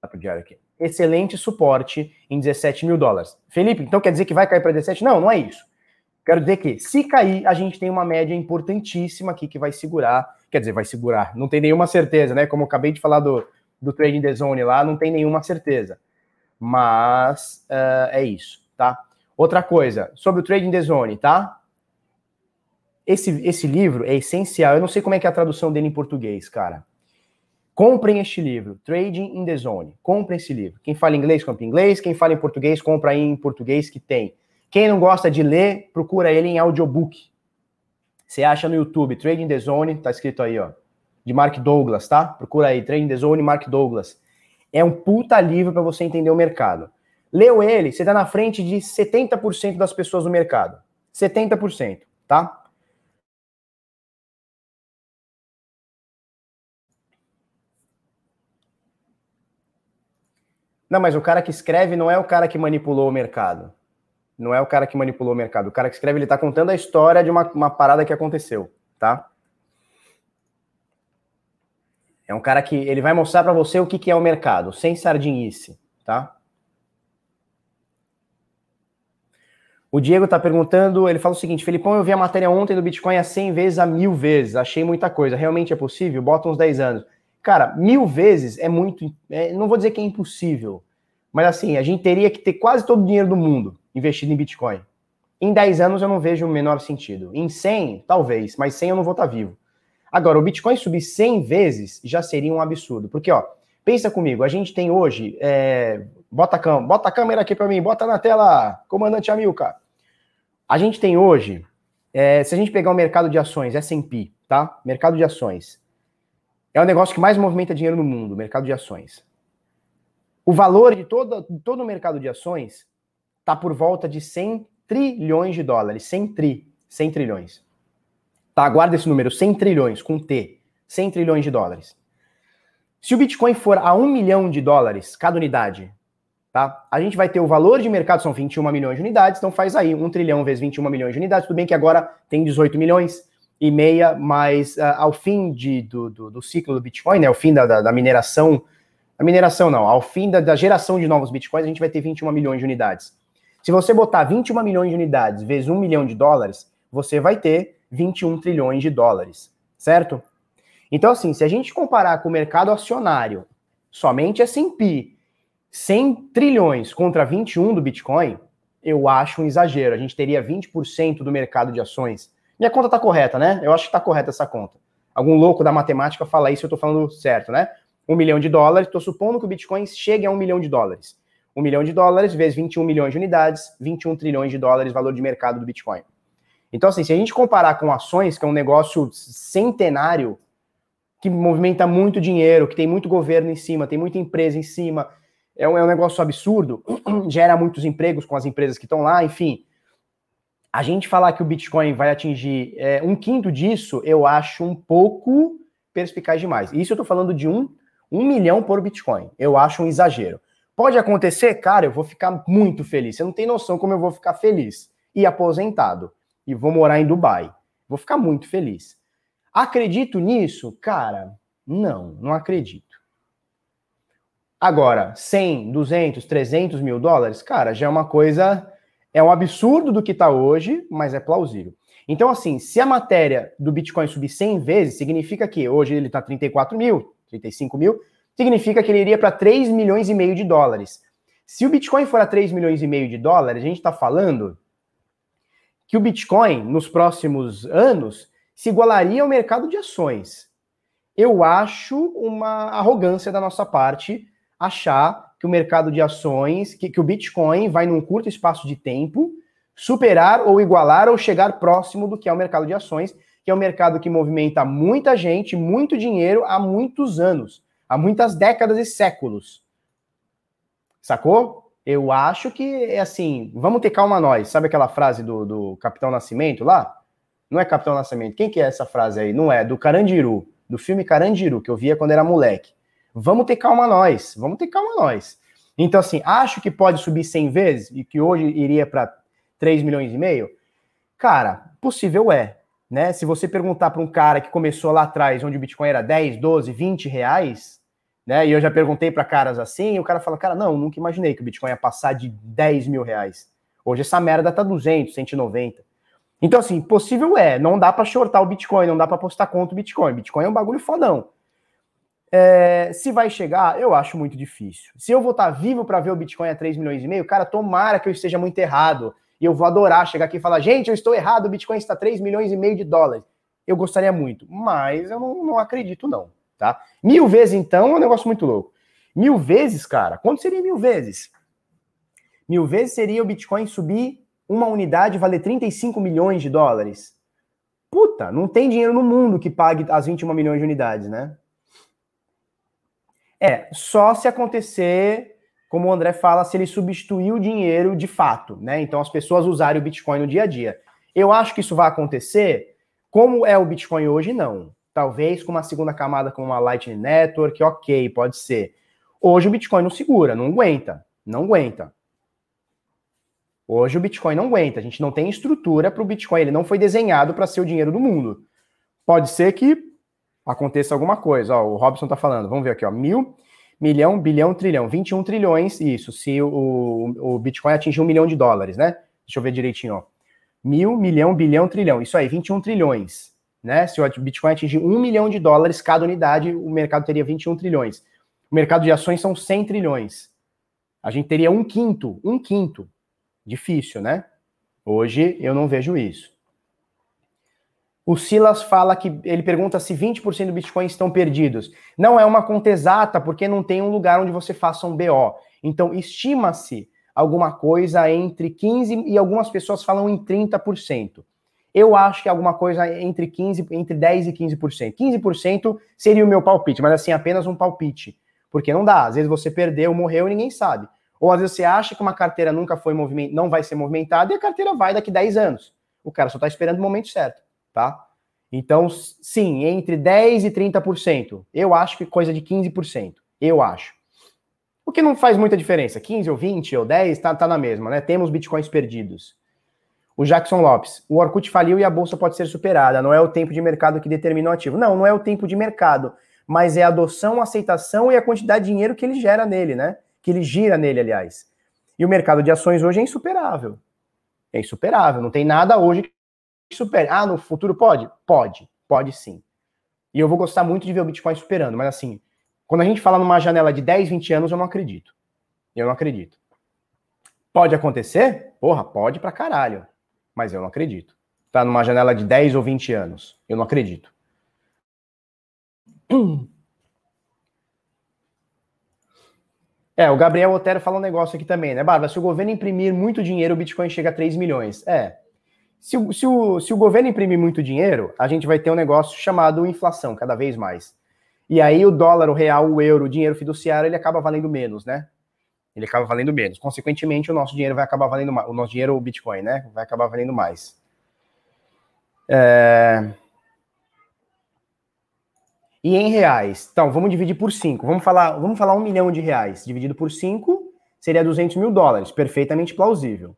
Dá para diário aqui excelente suporte em 17 mil dólares. Felipe, então quer dizer que vai cair para 17? Não, não é isso. Quero dizer que, se cair, a gente tem uma média importantíssima aqui que vai segurar. Quer dizer, vai segurar. Não tem nenhuma certeza, né? Como eu acabei de falar do, do Trading the Zone lá, não tem nenhuma certeza. Mas uh, é isso, tá? Outra coisa, sobre o Trading the Zone, tá? Esse, esse livro é essencial. Eu não sei como é que é a tradução dele em português, cara. Comprem este livro, Trading in the Zone. Comprem esse livro. Quem fala inglês, compra em inglês. Quem fala em português, compra aí em português que tem. Quem não gosta de ler, procura ele em audiobook. Você acha no YouTube, Trading the Zone, tá escrito aí, ó, de Mark Douglas, tá? Procura aí, Trading the Zone, Mark Douglas. É um puta livro para você entender o mercado. Leu ele, você tá na frente de 70% das pessoas no mercado. 70%, tá? Não, mas o cara que escreve não é o cara que manipulou o mercado. Não é o cara que manipulou o mercado. O cara que escreve, ele está contando a história de uma, uma parada que aconteceu, tá? É um cara que ele vai mostrar para você o que, que é o mercado, sem sardinice, tá? O Diego está perguntando, ele fala o seguinte, Felipão, eu vi a matéria ontem do Bitcoin a 100 vezes, a mil vezes, achei muita coisa, realmente é possível? Bota uns 10 anos. Cara, mil vezes é muito. É, não vou dizer que é impossível, mas assim, a gente teria que ter quase todo o dinheiro do mundo investido em Bitcoin. Em 10 anos eu não vejo o menor sentido. Em 100, talvez, mas 100 eu não vou estar vivo. Agora, o Bitcoin subir 100 vezes já seria um absurdo. Porque, ó, pensa comigo, a gente tem hoje. É, bota, a cam bota a câmera aqui para mim, bota na tela, comandante Amilcar. A gente tem hoje, é, se a gente pegar o mercado de ações, SP, tá? Mercado de ações. É o negócio que mais movimenta dinheiro no mundo, o mercado de ações. O valor de todo, todo o mercado de ações está por volta de 100 trilhões de dólares. 100 tri, 100 trilhões. Tá, aguarda esse número, 100 trilhões, com T. 100 trilhões de dólares. Se o Bitcoin for a 1 milhão de dólares cada unidade, tá? A gente vai ter o valor de mercado, são 21 milhões de unidades, então faz aí 1 trilhão vezes 21 milhões de unidades. Tudo bem que agora tem 18 milhões, e meia, mas uh, ao fim de, do, do, do, ciclo do Bitcoin, né, ao fim da, da, da mineração, a mineração não, ao fim da, da, geração de novos Bitcoins, a gente vai ter 21 milhões de unidades. Se você botar 21 milhões de unidades vezes 1 milhão de dólares, você vai ter 21 trilhões de dólares, certo? Então, assim, se a gente comparar com o mercado acionário, somente S&P, 100 trilhões contra 21 do Bitcoin, eu acho um exagero. A gente teria 20% do mercado de ações minha conta tá correta, né? Eu acho que tá correta essa conta. Algum louco da matemática fala isso, eu tô falando certo, né? Um milhão de dólares, tô supondo que o Bitcoin chegue a um milhão de dólares. Um milhão de dólares vezes 21 milhões de unidades, 21 trilhões de dólares valor de mercado do Bitcoin. Então, assim, se a gente comparar com ações, que é um negócio centenário, que movimenta muito dinheiro, que tem muito governo em cima, tem muita empresa em cima, é um, é um negócio absurdo, gera muitos empregos com as empresas que estão lá, enfim a gente falar que o Bitcoin vai atingir é, um quinto disso, eu acho um pouco perspicaz demais. Isso eu estou falando de um, um milhão por Bitcoin. Eu acho um exagero. Pode acontecer? Cara, eu vou ficar muito feliz. Você não tem noção como eu vou ficar feliz. E aposentado. E vou morar em Dubai. Vou ficar muito feliz. Acredito nisso? Cara, não, não acredito. Agora, 100, 200, 300 mil dólares, cara, já é uma coisa é um absurdo do que está hoje, mas é plausível. Então, assim, se a matéria do Bitcoin subir 100 vezes, significa que hoje ele está 34 mil, 35 mil, significa que ele iria para 3 milhões e meio de dólares. Se o Bitcoin for a 3 milhões e meio de dólares, a gente está falando que o Bitcoin, nos próximos anos, se igualaria ao mercado de ações. Eu acho uma arrogância da nossa parte achar que o mercado de ações, que, que o Bitcoin vai num curto espaço de tempo superar ou igualar ou chegar próximo do que é o mercado de ações, que é um mercado que movimenta muita gente, muito dinheiro há muitos anos, há muitas décadas e séculos. Sacou? Eu acho que é assim, vamos ter calma nós. Sabe aquela frase do, do Capitão Nascimento lá? Não é Capitão Nascimento. Quem que é essa frase aí? Não é, do Carandiru, do filme Carandiru, que eu via quando era moleque. Vamos ter calma nós, vamos ter calma nós. Então, assim, acho que pode subir 100 vezes e que hoje iria para 3 milhões e meio. Cara, possível é, né? Se você perguntar para um cara que começou lá atrás, onde o Bitcoin era 10, 12, 20 reais, né? E eu já perguntei para caras assim, o cara fala, cara, não, nunca imaginei que o Bitcoin ia passar de 10 mil reais. Hoje essa merda tá 200, 190. Então, assim, possível é, não dá para shortar o Bitcoin, não dá para postar contra o Bitcoin. Bitcoin é um bagulho fodão. É, se vai chegar, eu acho muito difícil. Se eu vou estar tá vivo para ver o Bitcoin a 3 milhões e meio, cara, tomara que eu esteja muito errado. E eu vou adorar chegar aqui e falar, gente, eu estou errado, o Bitcoin está 3 milhões e meio de dólares. Eu gostaria muito, mas eu não, não acredito, não. Tá? Mil vezes, então, é um negócio muito louco. Mil vezes, cara, quanto seria mil vezes? Mil vezes seria o Bitcoin subir uma unidade e valer 35 milhões de dólares. Puta, não tem dinheiro no mundo que pague as 21 milhões de unidades, né? É, só se acontecer, como o André fala, se ele substituir o dinheiro de fato, né? Então as pessoas usarem o Bitcoin no dia a dia. Eu acho que isso vai acontecer. Como é o Bitcoin hoje, não. Talvez com uma segunda camada como uma Lightning Network, ok, pode ser. Hoje o Bitcoin não segura, não aguenta, não aguenta. Hoje o Bitcoin não aguenta, a gente não tem estrutura para o Bitcoin, ele não foi desenhado para ser o dinheiro do mundo. Pode ser que aconteça alguma coisa. Ó, o Robson está falando, vamos ver aqui, ó, mil, milhão, bilhão, trilhão, 21 trilhões, isso, se o, o Bitcoin atingir um milhão de dólares, né? Deixa eu ver direitinho, ó. Mil, milhão, bilhão, trilhão, isso aí, 21 trilhões, né? Se o Bitcoin atingir um milhão de dólares cada unidade, o mercado teria 21 trilhões. O mercado de ações são 100 trilhões. A gente teria um quinto, um quinto Difícil, né? Hoje eu não vejo isso. O Silas fala que ele pergunta se 20% do Bitcoin estão perdidos. Não é uma conta exata, porque não tem um lugar onde você faça um BO. Então, estima-se alguma coisa entre 15% e algumas pessoas falam em 30%. Eu acho que alguma coisa entre 15, entre 10 e 15%. 15% seria o meu palpite, mas assim, apenas um palpite. Porque não dá. Às vezes você perdeu, morreu e ninguém sabe. Ou às vezes você acha que uma carteira nunca foi movimento, não vai ser movimentada e a carteira vai daqui 10 anos. O cara só está esperando o momento certo, tá? Então, sim, entre 10 e 30%. Eu acho que coisa de 15%. Eu acho. O que não faz muita diferença. 15 ou 20 ou 10, tá, tá na mesma, né? Temos bitcoins perdidos. O Jackson Lopes. O Orkut faliu e a bolsa pode ser superada. Não é o tempo de mercado que determina o ativo. Não, não é o tempo de mercado. Mas é a adoção, a aceitação e a quantidade de dinheiro que ele gera nele, né? que ele gira nele, aliás. E o mercado de ações hoje é insuperável. É insuperável. Não tem nada hoje supere. Ah, no futuro pode? Pode. Pode sim. E eu vou gostar muito de ver o Bitcoin superando. Mas assim, quando a gente fala numa janela de 10, 20 anos, eu não acredito. Eu não acredito. Pode acontecer? Porra, pode pra caralho. Mas eu não acredito. Tá numa janela de 10 ou 20 anos. Eu não acredito. É, o Gabriel Otero fala um negócio aqui também, né, Bárbara? Se o governo imprimir muito dinheiro, o Bitcoin chega a 3 milhões. É. Se, o, se, o, se o governo imprimir muito dinheiro, a gente vai ter um negócio chamado inflação, cada vez mais. E aí o dólar, o real, o euro, o dinheiro fiduciário, ele acaba valendo menos, né? Ele acaba valendo menos. Consequentemente, o nosso dinheiro vai acabar valendo mais. O nosso dinheiro, o Bitcoin, né? Vai acabar valendo mais. É... E em reais, então, vamos dividir por 5. Vamos falar, vamos falar um milhão de reais. Dividido por 5 seria 200 mil dólares, perfeitamente plausível.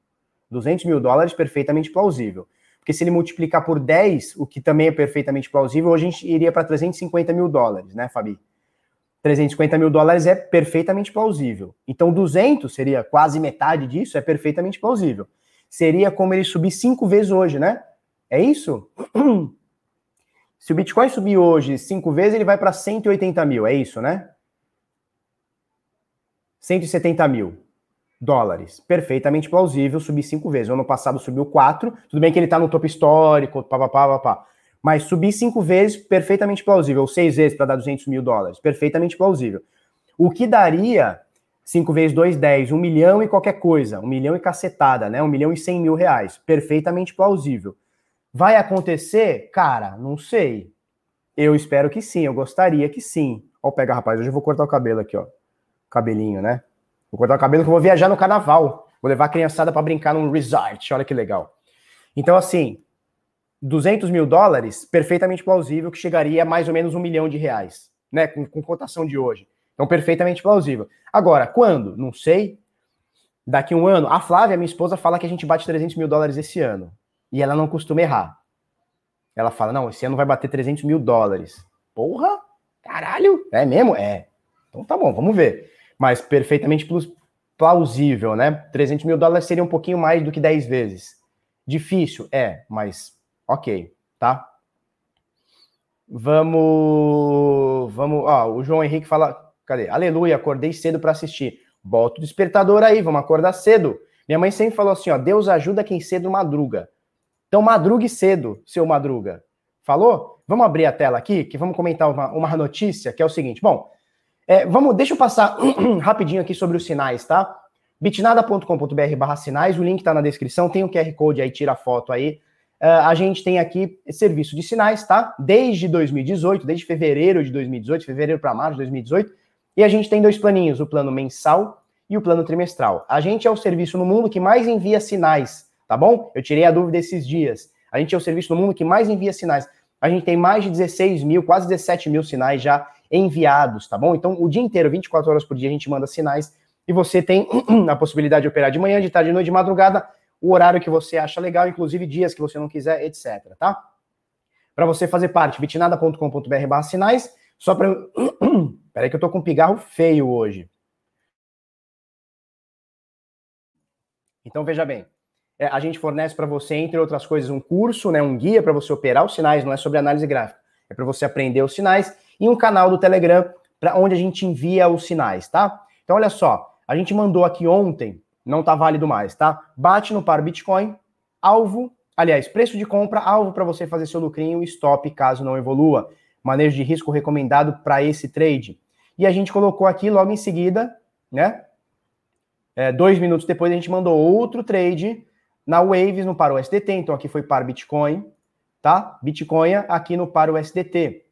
200 mil dólares, perfeitamente plausível. Porque se ele multiplicar por 10, o que também é perfeitamente plausível, hoje a gente iria para 350 mil dólares, né, Fabi? 350 mil dólares é perfeitamente plausível. Então, 200 seria quase metade disso, é perfeitamente plausível. Seria como ele subir cinco vezes hoje, né? É isso? Se o Bitcoin subir hoje cinco vezes, ele vai para 180 mil, é isso, né? 170 mil dólares. Perfeitamente plausível subir cinco vezes. Ano passado subiu quatro. Tudo bem que ele está no topo histórico, papapá, papá. Mas subir cinco vezes, perfeitamente plausível. Ou seis vezes para dar 200 mil dólares. Perfeitamente plausível. O que daria 5 vezes 2, 10, 1 milhão e qualquer coisa. 1 milhão e cacetada, né? 1 milhão e 100 mil reais. Perfeitamente plausível. Vai acontecer? Cara, não sei. Eu espero que sim, eu gostaria que sim. Ó, pega, rapaz, hoje eu vou cortar o cabelo aqui, ó. Cabelinho, né? Vou cortar o cabelo que eu vou viajar no carnaval. Vou levar a criançada para brincar num resort. Olha que legal. Então, assim, 200 mil dólares, perfeitamente plausível que chegaria a mais ou menos um milhão de reais, né? Com, com cotação de hoje. Então, perfeitamente plausível. Agora, quando? Não sei. Daqui um ano. A Flávia, minha esposa, fala que a gente bate 300 mil dólares esse ano. E ela não costuma errar. Ela fala: não, esse ano vai bater 300 mil dólares. Porra! Caralho! É mesmo? É. Então tá bom, vamos ver. Mas perfeitamente plausível, né? 300 mil dólares seria um pouquinho mais do que 10 vezes. Difícil? É, mas ok, tá? Vamos. Vamos. Ó, o João Henrique fala. Cadê? Aleluia, acordei cedo para assistir. Bota o despertador aí, vamos acordar cedo. Minha mãe sempre falou assim: ó, Deus ajuda quem cedo madruga. Então madrugue cedo, seu madruga. Falou? Vamos abrir a tela aqui, que vamos comentar uma, uma notícia, que é o seguinte. Bom, é, vamos, deixa eu passar rapidinho aqui sobre os sinais, tá? bitnada.com.br barra sinais, o link tá na descrição, tem o QR Code aí, tira a foto aí. Uh, a gente tem aqui serviço de sinais, tá? Desde 2018, desde fevereiro de 2018, fevereiro para março de 2018, e a gente tem dois planinhos, o plano mensal e o plano trimestral. A gente é o serviço no mundo que mais envia sinais, tá bom? Eu tirei a dúvida esses dias. A gente é o serviço no mundo que mais envia sinais. A gente tem mais de 16 mil, quase 17 mil sinais já enviados, tá bom? Então, o dia inteiro, 24 horas por dia, a gente manda sinais e você tem a possibilidade de operar de manhã, de tarde, de noite, de madrugada, o horário que você acha legal, inclusive dias que você não quiser, etc, tá? Para você fazer parte, bitnada.com.br barra sinais, só para... Peraí que eu tô com um pigarro feio hoje. Então, veja bem, é, a gente fornece para você, entre outras coisas, um curso, né, um guia para você operar os sinais, não é sobre análise gráfica, é para você aprender os sinais e um canal do Telegram para onde a gente envia os sinais, tá? Então olha só, a gente mandou aqui ontem, não tá válido mais, tá? Bate no par Bitcoin, alvo, aliás, preço de compra, alvo para você fazer seu lucrinho, stop caso não evolua. Manejo de risco recomendado para esse trade. E a gente colocou aqui logo em seguida, né? É, dois minutos depois a gente mandou outro trade na Waves no par USDT, então aqui foi par Bitcoin, tá? Bitcoin aqui no par USDT.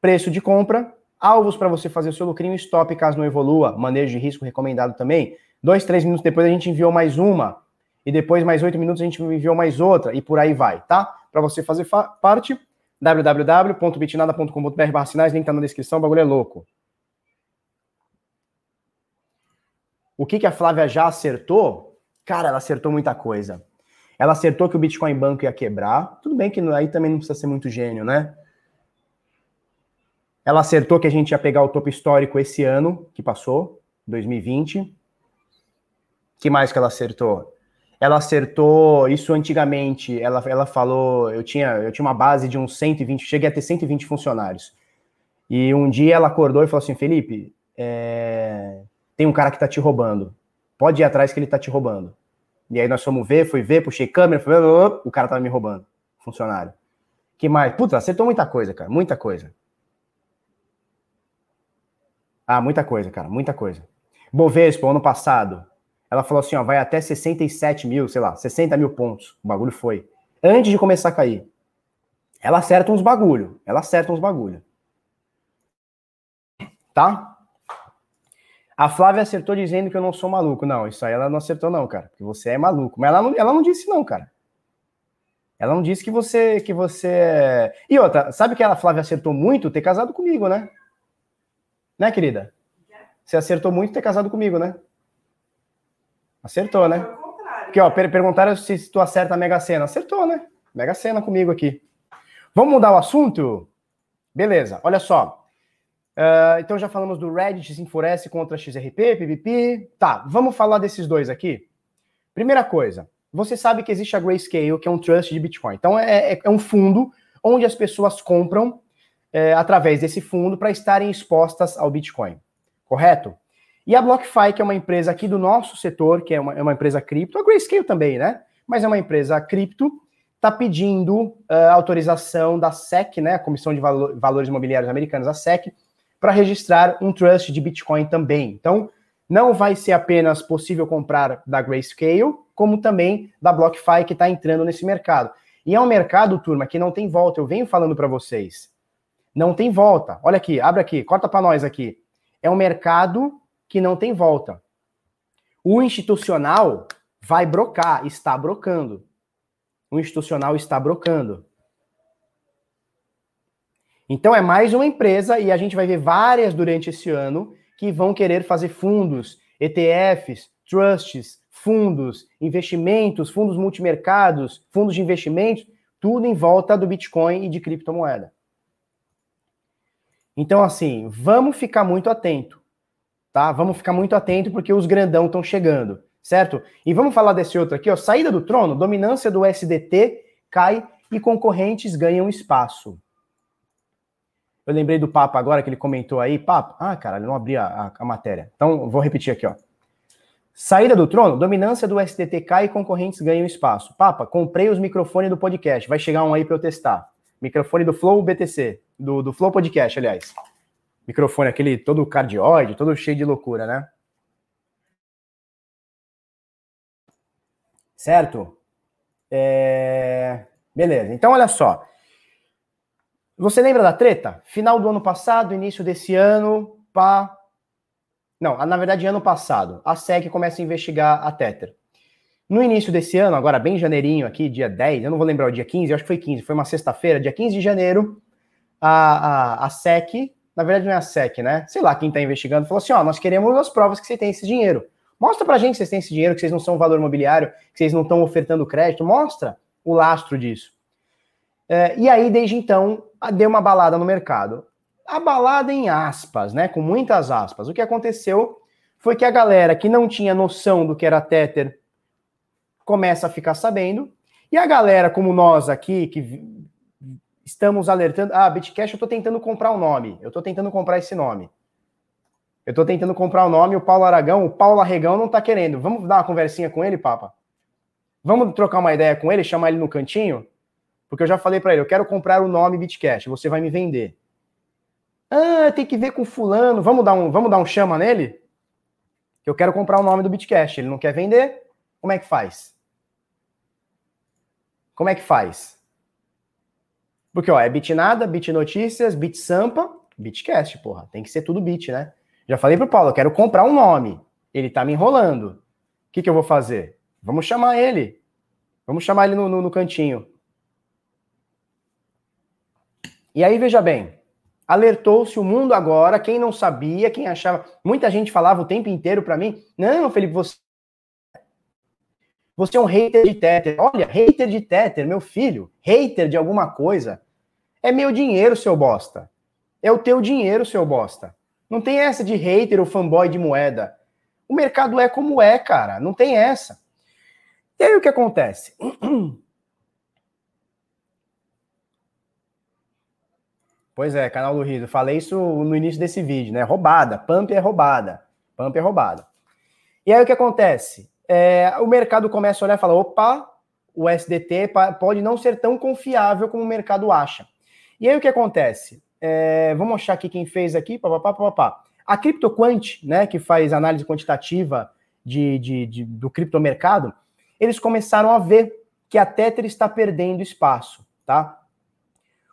Preço de compra, alvos para você fazer o seu lucrinho, stop caso não evolua, manejo de risco recomendado também. Dois, três minutos depois a gente enviou mais uma, e depois mais oito minutos a gente enviou mais outra, e por aí vai, tá? Para você fazer parte, www.bitnada.com.br sinais, link tá na descrição, o bagulho é louco. O que, que a Flávia já acertou? Cara, ela acertou muita coisa. Ela acertou que o Bitcoin Banco ia quebrar. Tudo bem que aí também não precisa ser muito gênio, né? Ela acertou que a gente ia pegar o topo histórico esse ano, que passou, 2020. que mais que ela acertou? Ela acertou isso antigamente. Ela, ela falou, eu tinha, eu tinha uma base de uns 120, cheguei a ter 120 funcionários. E um dia ela acordou e falou assim: Felipe, é, tem um cara que tá te roubando. Pode ir atrás que ele tá te roubando. E aí nós fomos ver, fui ver, puxei câmera, o cara tava me roubando. Funcionário. Que mais? Puta, acertou muita coisa, cara, muita coisa. Ah, muita coisa, cara, muita coisa. Bovespa, ano passado, ela falou assim, ó, vai até 67 mil, sei lá, 60 mil pontos. O bagulho foi. Antes de começar a cair. Ela acerta uns bagulho. Ela acerta uns bagulho. Tá? A Flávia acertou dizendo que eu não sou maluco. Não, isso aí ela não acertou, não, cara. Porque você é maluco. Mas ela não, ela não disse, não, cara. Ela não disse que você. que você. É- e outra, sabe que a Flávia acertou muito ter casado comigo, né? Né, querida? Você acertou muito ter casado comigo, né? Acertou, né? Aqui, ó, per perguntaram se tu acerta a Mega Sena. Acertou, né? Mega Sena comigo aqui. Vamos mudar o assunto? Beleza, olha só. Uh, então já falamos do Reddit se enfurece contra XRP, PVP. Tá, vamos falar desses dois aqui. Primeira coisa, você sabe que existe a Grayscale, que é um trust de Bitcoin. Então é, é, é um fundo onde as pessoas compram é, através desse fundo para estarem expostas ao Bitcoin, correto? E a BlockFi, que é uma empresa aqui do nosso setor, que é uma, é uma empresa cripto, a Grayscale também, né? Mas é uma empresa cripto, está pedindo uh, autorização da SEC, né, a Comissão de Valo Valores Imobiliários Americanos, a SEC, para registrar um trust de Bitcoin também. Então, não vai ser apenas possível comprar da Grayscale, como também da BlockFi, que está entrando nesse mercado. E é um mercado, turma, que não tem volta. Eu venho falando para vocês. Não tem volta. Olha aqui, abre aqui, corta para nós aqui. É um mercado que não tem volta. O institucional vai brocar, está brocando. O institucional está brocando. Então é mais uma empresa e a gente vai ver várias durante esse ano que vão querer fazer fundos, ETFs, trusts, fundos, investimentos, fundos multimercados, fundos de investimentos, tudo em volta do Bitcoin e de criptomoeda. Então, assim, vamos ficar muito atento, tá? Vamos ficar muito atento porque os grandão estão chegando, certo? E vamos falar desse outro aqui, ó, saída do trono, dominância do SDT cai e concorrentes ganham espaço. Eu lembrei do Papa agora que ele comentou aí. Papa, ah, cara, ele não abria a, a, matéria. Então, vou repetir aqui, ó. Saída do trono, dominância do STTK e concorrentes ganham espaço. Papa, comprei os microfones do podcast. Vai chegar um aí para eu testar. Microfone do Flow BTC, do, do Flow Podcast, aliás. Microfone aquele todo cardioide, todo cheio de loucura, né? Certo? É... Beleza, então olha só. Você lembra da treta? Final do ano passado, início desse ano, pá. Não, na verdade, ano passado, a SEC começa a investigar a Tether. No início desse ano, agora bem janeirinho aqui, dia 10, eu não vou lembrar o dia 15, eu acho que foi 15, foi uma sexta-feira, dia 15 de janeiro, a, a, a SEC, na verdade não é a SEC, né? Sei lá quem está investigando, falou assim: ó, nós queremos as provas que você tem esse dinheiro. Mostra pra gente que vocês têm esse dinheiro, que vocês não são um valor imobiliário, que vocês não estão ofertando crédito, mostra o lastro disso. É, e aí, desde então, deu uma balada no mercado. A balada em aspas, né? Com muitas aspas. O que aconteceu foi que a galera que não tinha noção do que era Tether começa a ficar sabendo. E a galera, como nós aqui, que estamos alertando. Ah, Bitcash, eu estou tentando comprar o um nome. Eu estou tentando comprar esse nome. Eu estou tentando comprar o um nome. O Paulo Aragão, o Paulo Arregão não está querendo. Vamos dar uma conversinha com ele, Papa? Vamos trocar uma ideia com ele, chamar ele no cantinho? Porque eu já falei para ele, eu quero comprar o nome Bitcash, você vai me vender. Ah, tem que ver com fulano, vamos dar um, vamos dar um chama nele? Eu quero comprar o nome do Bitcash, ele não quer vender? Como é que faz? Como é que faz? Porque, ó, é Bitnada, Bit Notícias, Sampa, Bitcast, porra. Tem que ser tudo Bit, né? Já falei pro Paulo, eu quero comprar um nome. Ele tá me enrolando. O que, que eu vou fazer? Vamos chamar ele. Vamos chamar ele no, no, no cantinho. E aí, veja bem, alertou-se o mundo agora, quem não sabia, quem achava. Muita gente falava o tempo inteiro para mim: não, Felipe, você. Você é um hater de Tether. Olha, hater de Tether, meu filho, hater de alguma coisa. É meu dinheiro, seu bosta. É o teu dinheiro, seu bosta. Não tem essa de hater ou fanboy de moeda. O mercado é como é, cara. Não tem essa. E aí o que acontece? Pois é, canal do Riso. Falei isso no início desse vídeo, né? Roubada. Pump é roubada. Pump é roubada. E aí o que acontece? É, o mercado começa a olhar e fala: opa, o SDT pode não ser tão confiável como o mercado acha. E aí o que acontece? É, vamos achar aqui quem fez aqui. Papapá, papapá. A CryptoQuant, né, que faz análise quantitativa de, de, de, do criptomercado, eles começaram a ver que a Tether está perdendo espaço, tá?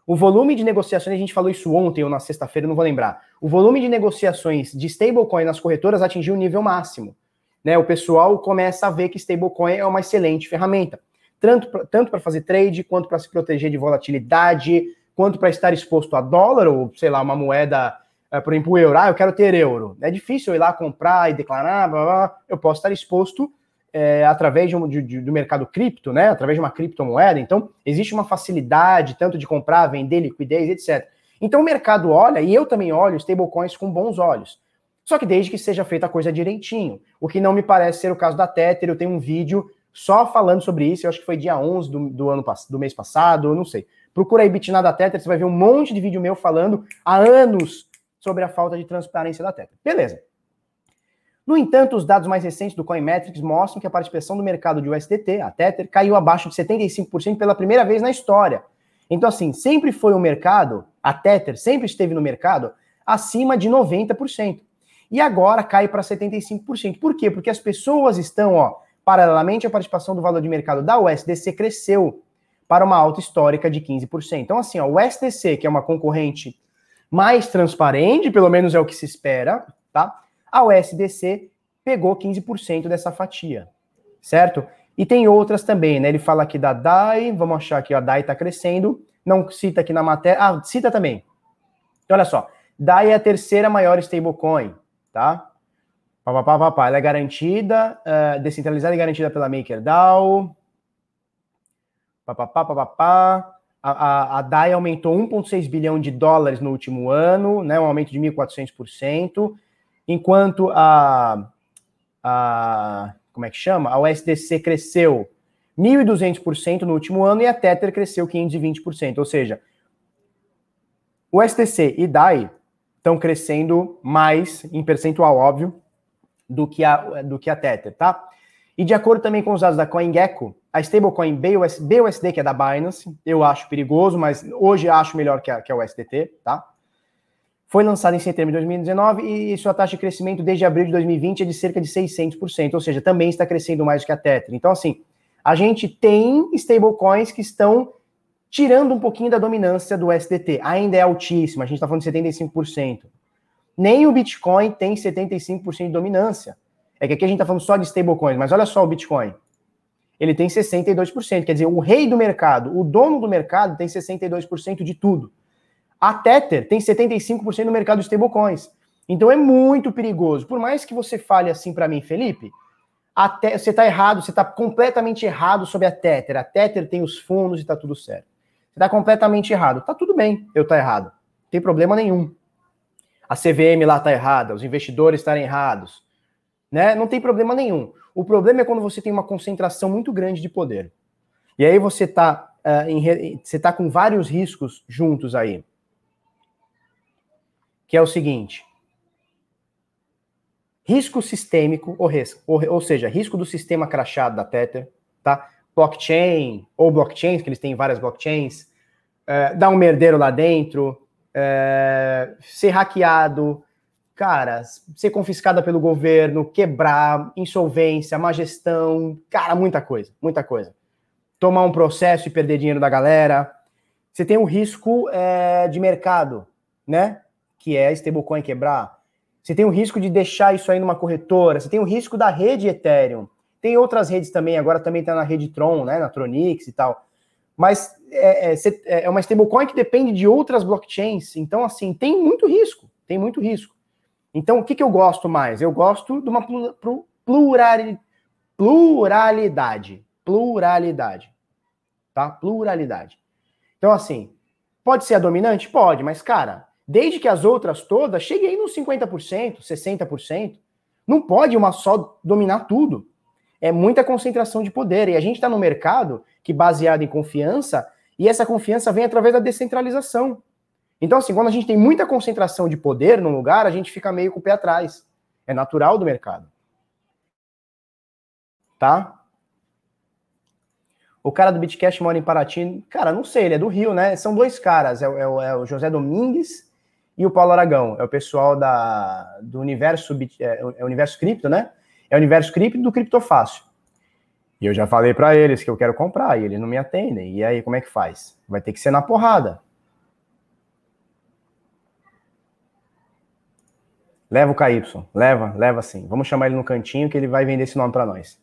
O volume de negociações, a gente falou isso ontem ou na sexta-feira, não vou lembrar. O volume de negociações de stablecoin nas corretoras atingiu o nível máximo. Né? O pessoal começa a ver que stablecoin é uma excelente ferramenta. Tanto, tanto para fazer trade, quanto para se proteger de volatilidade, quanto para estar exposto a dólar ou, sei lá, uma moeda, é, por exemplo, o euro. Ah, eu quero ter euro. É difícil ir lá comprar e declarar, blá, blá. eu posso estar exposto é, através de, de, do mercado cripto, né? Através de uma criptomoeda. Então, existe uma facilidade tanto de comprar, vender, liquidez, etc. Então, o mercado olha, e eu também olho stablecoins com bons olhos. Só que desde que seja feita a coisa direitinho. O que não me parece ser o caso da Tether. Eu tenho um vídeo só falando sobre isso. Eu acho que foi dia 11 do, do ano do mês passado, eu não sei. Procura aí Bitnada Tether, você vai ver um monte de vídeo meu falando há anos sobre a falta de transparência da Tether. Beleza. No entanto, os dados mais recentes do Coinmetrics mostram que a participação do mercado de USDT, a Tether, caiu abaixo de 75% pela primeira vez na história. Então, assim, sempre foi o um mercado, a Tether sempre esteve no mercado acima de 90%. E agora cai para 75%. Por quê? Porque as pessoas estão, ó, paralelamente a participação do valor de mercado da USDC cresceu para uma alta histórica de 15%. Então, assim, ó, o USDC, que é uma concorrente mais transparente, pelo menos é o que se espera, tá? A USDC pegou 15% dessa fatia, certo? E tem outras também, né? Ele fala aqui da DAI, vamos achar que a DAI está crescendo, não cita aqui na matéria, ah, cita também. Então, olha só, DAI é a terceira maior stablecoin, tá? Pá, pá, pá, pá, Ela é garantida, uh, descentralizada e garantida pela MakerDAO. Pá, pá, pá, pá, pá, A, a, a DAI aumentou 1,6 bilhão de dólares no último ano, né, um aumento de 1.400%, enquanto a, a como é que chama? A USDC cresceu 1.200% no último ano e a Tether cresceu 520%. Ou seja, o STC e DAI estão crescendo mais em percentual, óbvio, do que a, do que a Tether, tá? E de acordo também com os dados da CoinGecko, a stablecoin BUS, BUSD, que é da Binance, eu acho perigoso, mas hoje acho melhor que a, que a USDT, tá? Foi lançada em setembro de 2019 e sua taxa de crescimento desde abril de 2020 é de cerca de 600%, ou seja, também está crescendo mais do que a Tether. Então, assim, a gente tem stablecoins que estão tirando um pouquinho da dominância do SDT. Ainda é altíssima, a gente está falando de 75%. Nem o Bitcoin tem 75% de dominância. É que aqui a gente está falando só de stablecoins, mas olha só o Bitcoin. Ele tem 62%, quer dizer, o rei do mercado, o dono do mercado tem 62% de tudo. A Tether tem 75% no mercado de stablecoins. Então é muito perigoso. Por mais que você fale assim para mim, Felipe, você está errado, você está completamente errado sobre a Tether. A Tether tem os fundos e está tudo certo. Está completamente errado. Tá tudo bem, eu tá errado. Não tem problema nenhum. A CVM lá tá errada, os investidores estarem errados. Né? Não tem problema nenhum. O problema é quando você tem uma concentração muito grande de poder. E aí você está uh, em... você tá com vários riscos juntos aí que é o seguinte: risco sistêmico, ou, ou, ou seja, risco do sistema crachado da Tether, tá? Blockchain, ou blockchains, que eles têm várias blockchains, é, dar um merdeiro lá dentro, é, ser hackeado, cara, ser confiscada pelo governo, quebrar, insolvência, má gestão, cara, muita coisa, muita coisa. Tomar um processo e perder dinheiro da galera. Você tem um risco é, de mercado, né? que é stablecoin quebrar. Você tem o risco de deixar isso aí numa corretora, você tem o risco da rede Ethereum. Tem outras redes também, agora também está na rede Tron, né, na Tronix e tal. Mas é, é, é uma stablecoin que depende de outras blockchains. Então, assim, tem muito risco, tem muito risco. Então, o que, que eu gosto mais? Eu gosto de uma pluralidade. Pluralidade. Pluralidade. Tá? Pluralidade. Então, assim, pode ser a dominante? Pode, mas, cara, desde que as outras todas cheguem aí nos 50%, 60%. Não pode uma só dominar tudo. É muita concentração de poder. E a gente está no mercado que baseado em confiança, e essa confiança vem através da descentralização. Então, assim, quando a gente tem muita concentração de poder num lugar, a gente fica meio com o pé atrás. É natural do mercado. Tá? O cara do Bitcash mora em Paraty. Cara, não sei, ele é do Rio, né? São dois caras. É, é, é o José Domingues e o Paulo Aragão, é o pessoal da, do universo, é, é universo cripto, né? É o universo cripto do criptofácil. E eu já falei para eles que eu quero comprar e eles não me atendem. E aí, como é que faz? Vai ter que ser na porrada. Leva o KY, leva, leva sim. Vamos chamar ele no cantinho que ele vai vender esse nome para nós.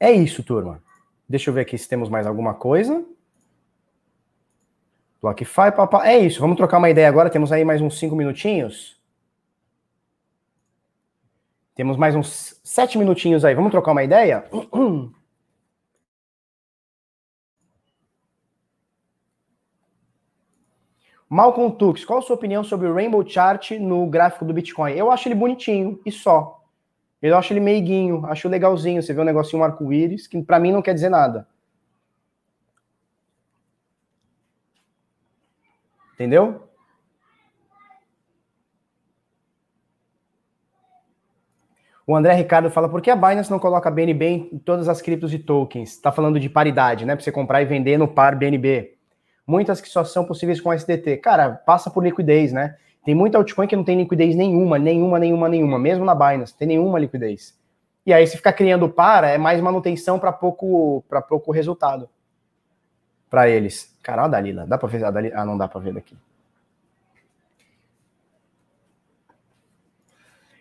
É isso, turma. Deixa eu ver aqui se temos mais alguma coisa. BlockFi, papá. É isso, vamos trocar uma ideia agora. Temos aí mais uns cinco minutinhos. Temos mais uns sete minutinhos aí. Vamos trocar uma ideia? Malcolm Tux, qual a sua opinião sobre o Rainbow Chart no gráfico do Bitcoin? Eu acho ele bonitinho e só. Eu acho ele meiguinho, acho legalzinho. Você vê um negocinho um arco-íris, que para mim não quer dizer nada. Entendeu? O André Ricardo fala, por que a Binance não coloca BNB em todas as criptos e tokens? Está falando de paridade, né? Para você comprar e vender no par BNB. Muitas que só são possíveis com SDT. Cara, passa por liquidez, né? Tem muita altcoin que não tem liquidez nenhuma, nenhuma, nenhuma, nenhuma. Mesmo na Binance, tem nenhuma liquidez. E aí, se ficar criando par, é mais manutenção para pouco, pouco resultado para eles. Cara, a Dalila, dá para ver a Dalila? Ah, não dá para ver daqui.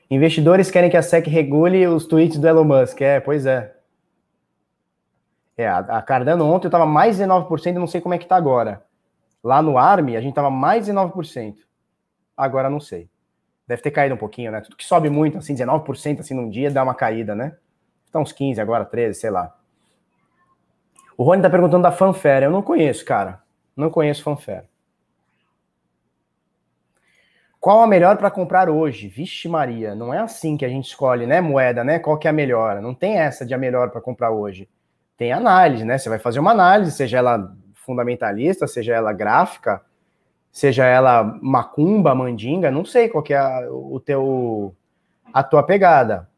Investidores querem que a SEC regule os tweets do Elon Musk. É, pois é. É, a, Cardano ontem eu tava mais de 19%, não sei como é que tá agora. Lá no ARM, a gente tava mais de 9%. Agora não sei. Deve ter caído um pouquinho, né? Tudo que sobe muito, assim, 19% assim num dia, dá uma caída, né? Tá uns 15 agora, 13, sei lá. O Rony tá perguntando da Fanfare. Eu não conheço, cara. Não conheço Fanfare. Qual a melhor para comprar hoje? Vixe Maria, não é assim que a gente escolhe, né, moeda, né? Qual que é a melhor? Não tem essa de a melhor para comprar hoje. Tem análise, né? Você vai fazer uma análise, seja ela fundamentalista, seja ela gráfica, seja ela macumba, mandinga, não sei qual que é a, o teu a tua pegada.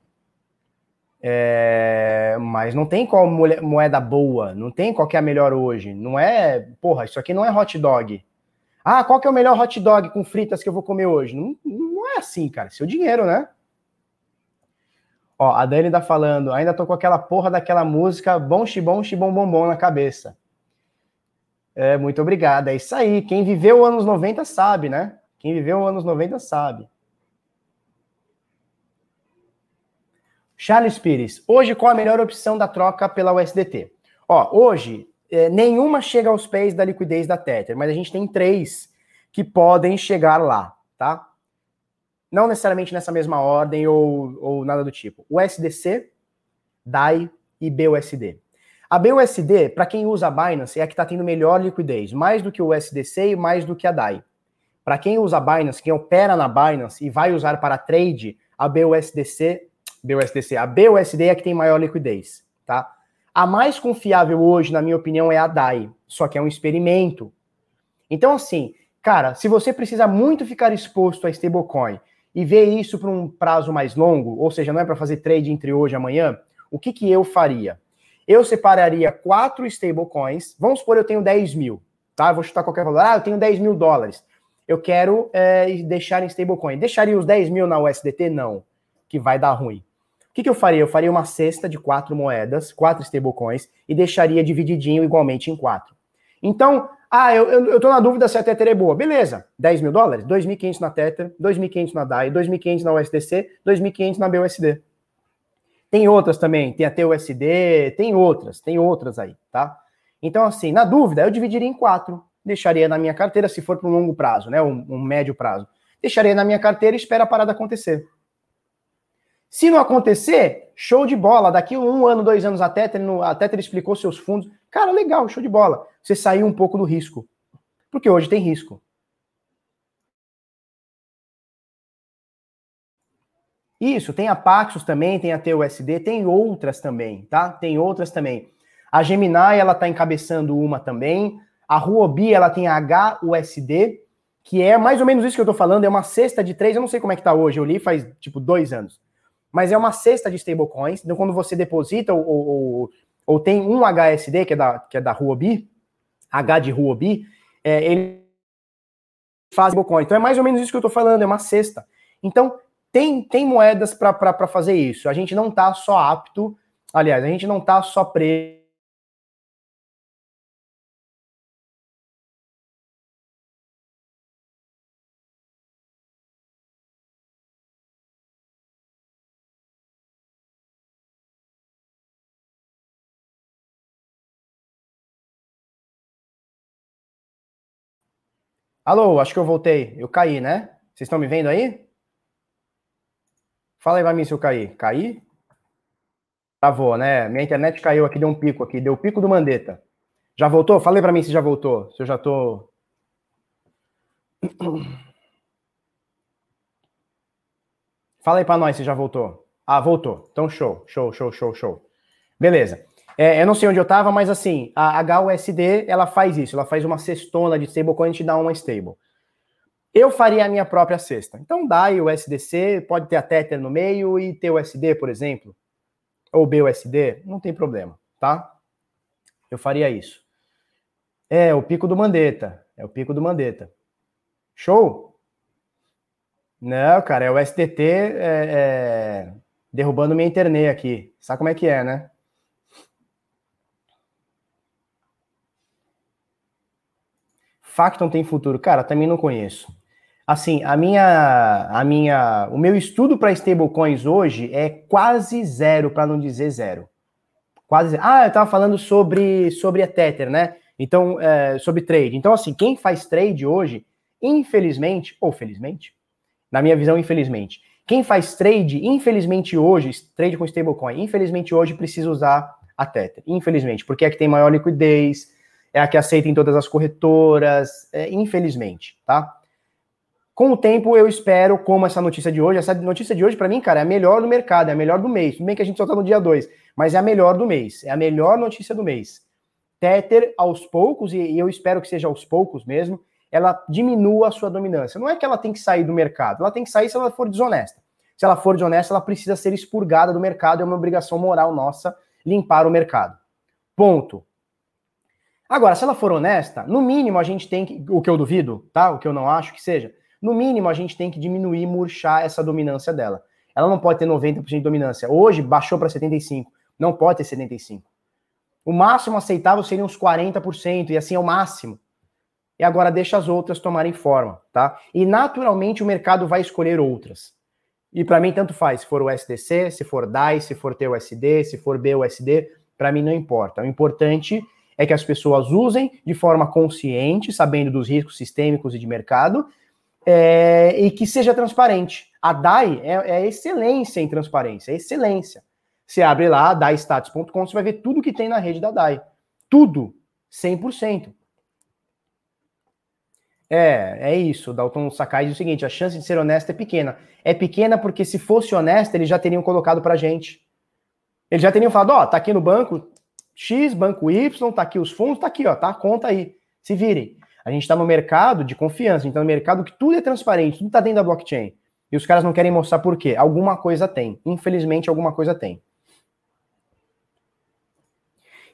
É, mas não tem qual moeda boa, não tem qual que é a melhor hoje. Não é, porra, isso aqui não é hot dog. Ah, qual que é o melhor hot dog com fritas que eu vou comer hoje? Não, não é assim, cara. Seu dinheiro, né? Ó, a Dani tá falando, ainda tô com aquela porra daquela música bom xibom xibom bom bom na cabeça. É, muito obrigado. É isso aí. Quem viveu anos 90 sabe, né? Quem viveu anos 90 sabe. Charles Pires, hoje qual a melhor opção da troca pela USDT? Ó, hoje é, nenhuma chega aos pés da liquidez da Tether, mas a gente tem três que podem chegar lá, tá? Não necessariamente nessa mesma ordem ou, ou nada do tipo. O SDC, DAI e BUSD. A BUSD, para quem usa a Binance, é a que está tendo melhor liquidez, mais do que o USDC e mais do que a DAI. Para quem usa a Binance, quem opera na Binance e vai usar para trade, a BUSDC, BUSDC, a BUSD é a que tem maior liquidez, tá? A mais confiável hoje, na minha opinião, é a DAI, só que é um experimento. Então, assim, cara, se você precisa muito ficar exposto a stablecoin e ver isso por um prazo mais longo, ou seja, não é para fazer trade entre hoje e amanhã, o que, que eu faria? Eu separaria quatro stablecoins. Vamos supor, eu tenho 10 mil, tá? Eu vou chutar qualquer valor. Ah, eu tenho 10 mil dólares. Eu quero é, deixar em stablecoin. Deixaria os 10 mil na USDT? Não, que vai dar ruim. O que, que eu faria? Eu faria uma cesta de quatro moedas, quatro stablecoins, e deixaria divididinho igualmente em quatro. Então, ah, eu, eu, eu tô na dúvida se a Tether é boa. Beleza, 10 mil dólares? 2.500 na Tether, 2.500 na DAI, 2.500 na USDC, 2.500 na BUSD. Tem outras também, tem a TUSD, tem outras, tem outras aí, tá? Então, assim, na dúvida, eu dividiria em quatro. Deixaria na minha carteira, se for para um longo prazo, né? Um, um médio prazo. Deixaria na minha carteira e espera a parada acontecer. Se não acontecer, show de bola. Daqui um ano, dois anos, a Tether, a Tether explicou seus fundos. Cara, legal, show de bola. Você saiu um pouco do risco. Porque hoje tem risco. Isso, tem a Paxos também, tem a TUSD, tem outras também, tá? Tem outras também. A Gemini, ela tá encabeçando uma também. A Huobi, ela tem a HUSD, que é mais ou menos isso que eu tô falando, é uma cesta de três, eu não sei como é que tá hoje, eu li faz, tipo, dois anos mas é uma cesta de stablecoins. Então, quando você deposita ou, ou, ou, tem um HSD, que é da, que é da Huobi, H de Huobi, é, ele faz stablecoin. Então, é mais ou menos isso que eu estou falando, é uma cesta. Então, tem, tem moedas para fazer isso. A gente não está só apto, aliás, a gente não está só preso Alô, acho que eu voltei. Eu caí, né? Vocês estão me vendo aí? Fala aí pra mim se eu caí. Caí? Travou, né? Minha internet caiu aqui, deu um pico aqui. Deu o pico do Mandetta. Já voltou? Fala aí pra mim se já voltou. Se eu já tô... Fala aí pra nós se já voltou. Ah, voltou. Então show, show, show, show, show. Beleza. É, eu não sei onde eu estava, mas assim, a HUSD, ela faz isso, ela faz uma cestona de stablecoin e te dá uma stable. Eu faria a minha própria cesta. Então, DAI, o USDC, pode ter a Tether no meio e ter o USD, por exemplo, ou BUSD, não tem problema, tá? Eu faria isso. É, o pico do Mandetta, é o pico do Mandetta. Show? Não, cara, é o SDT é, é, derrubando minha internet aqui. Sabe como é que é, né? Facton tem futuro? Cara, também não conheço. Assim, a minha, a minha, o meu estudo para stablecoins hoje é quase zero, para não dizer zero. Quase zero. Ah, eu estava falando sobre, sobre a Tether, né? Então, é, sobre trade. Então, assim, quem faz trade hoje, infelizmente, ou felizmente, na minha visão, infelizmente, quem faz trade, infelizmente hoje, trade com stablecoin, infelizmente hoje precisa usar a Tether. Infelizmente, porque é que tem maior liquidez, é a que aceita em todas as corretoras, é, infelizmente, tá? Com o tempo, eu espero, como essa notícia de hoje, essa notícia de hoje, para mim, cara, é a melhor do mercado, é a melhor do mês. Tudo bem que a gente só tá no dia 2, mas é a melhor do mês, é a melhor notícia do mês. Tether, aos poucos, e eu espero que seja aos poucos mesmo, ela diminua a sua dominância. Não é que ela tem que sair do mercado, ela tem que sair se ela for desonesta. Se ela for desonesta, ela precisa ser expurgada do mercado, é uma obrigação moral nossa limpar o mercado. Ponto. Agora, se ela for honesta, no mínimo a gente tem que, o que eu duvido, tá? O que eu não acho que seja, no mínimo a gente tem que diminuir, murchar essa dominância dela. Ela não pode ter 90% de dominância. Hoje baixou para 75%, não pode ter 75%. O máximo aceitável seria uns 40%, e assim é o máximo. E agora deixa as outras tomarem forma, tá? E naturalmente o mercado vai escolher outras. E para mim tanto faz, se for o SDC, se for DAI, se for TUSD, se for BUSD, para mim não importa. O importante é que as pessoas usem de forma consciente, sabendo dos riscos sistêmicos e de mercado, é, e que seja transparente. A DAI é, é, excelência em transparência, é excelência. Você abre lá, daistatus.com, você vai ver tudo que tem na rede da DAI. Tudo, 100%. É, é isso. O Dalton Sakai diz o seguinte: a chance de ser honesto é pequena. É pequena porque se fosse honesto, eles já teriam colocado pra gente. Eles já teriam falado: ó, tá aqui no banco X, banco Y, tá aqui os fundos, tá aqui, ó, tá conta aí. Se virem. A gente está no mercado de confiança, a gente está no mercado que tudo é transparente, tudo está dentro da blockchain. E os caras não querem mostrar por quê. Alguma coisa tem. Infelizmente, alguma coisa tem.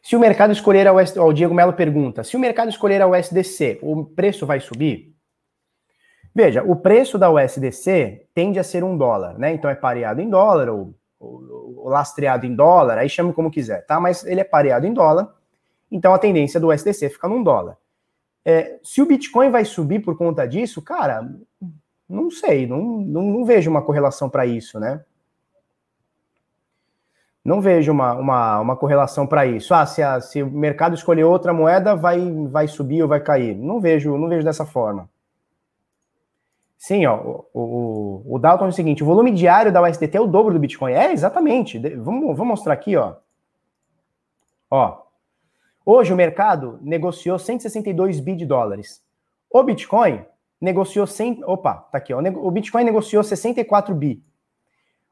Se o mercado escolher a USDC, o Diego Melo pergunta, se o mercado escolher a USDC, o preço vai subir? Veja, o preço da USDC tende a ser um dólar, né? Então é pareado em dólar ou, ou lastreado em dólar, aí chame como quiser, tá? Mas ele é pareado em dólar, então a tendência do USDC fica num dólar. É, se o Bitcoin vai subir por conta disso, cara, não sei, não, não, não vejo uma correlação para isso, né? Não vejo uma, uma, uma correlação para isso. Ah, se, a, se o mercado escolher outra moeda, vai, vai subir ou vai cair. Não vejo, não vejo dessa forma. Sim, ó, o, o, o Dalton é o seguinte: o volume diário da USDT é o dobro do Bitcoin. É, exatamente. Vamos, vamos mostrar aqui, ó. Ó, Hoje o mercado negociou 162 bi de dólares. O Bitcoin negociou 100, opa, tá aqui, ó, o Bitcoin negociou 64 bi.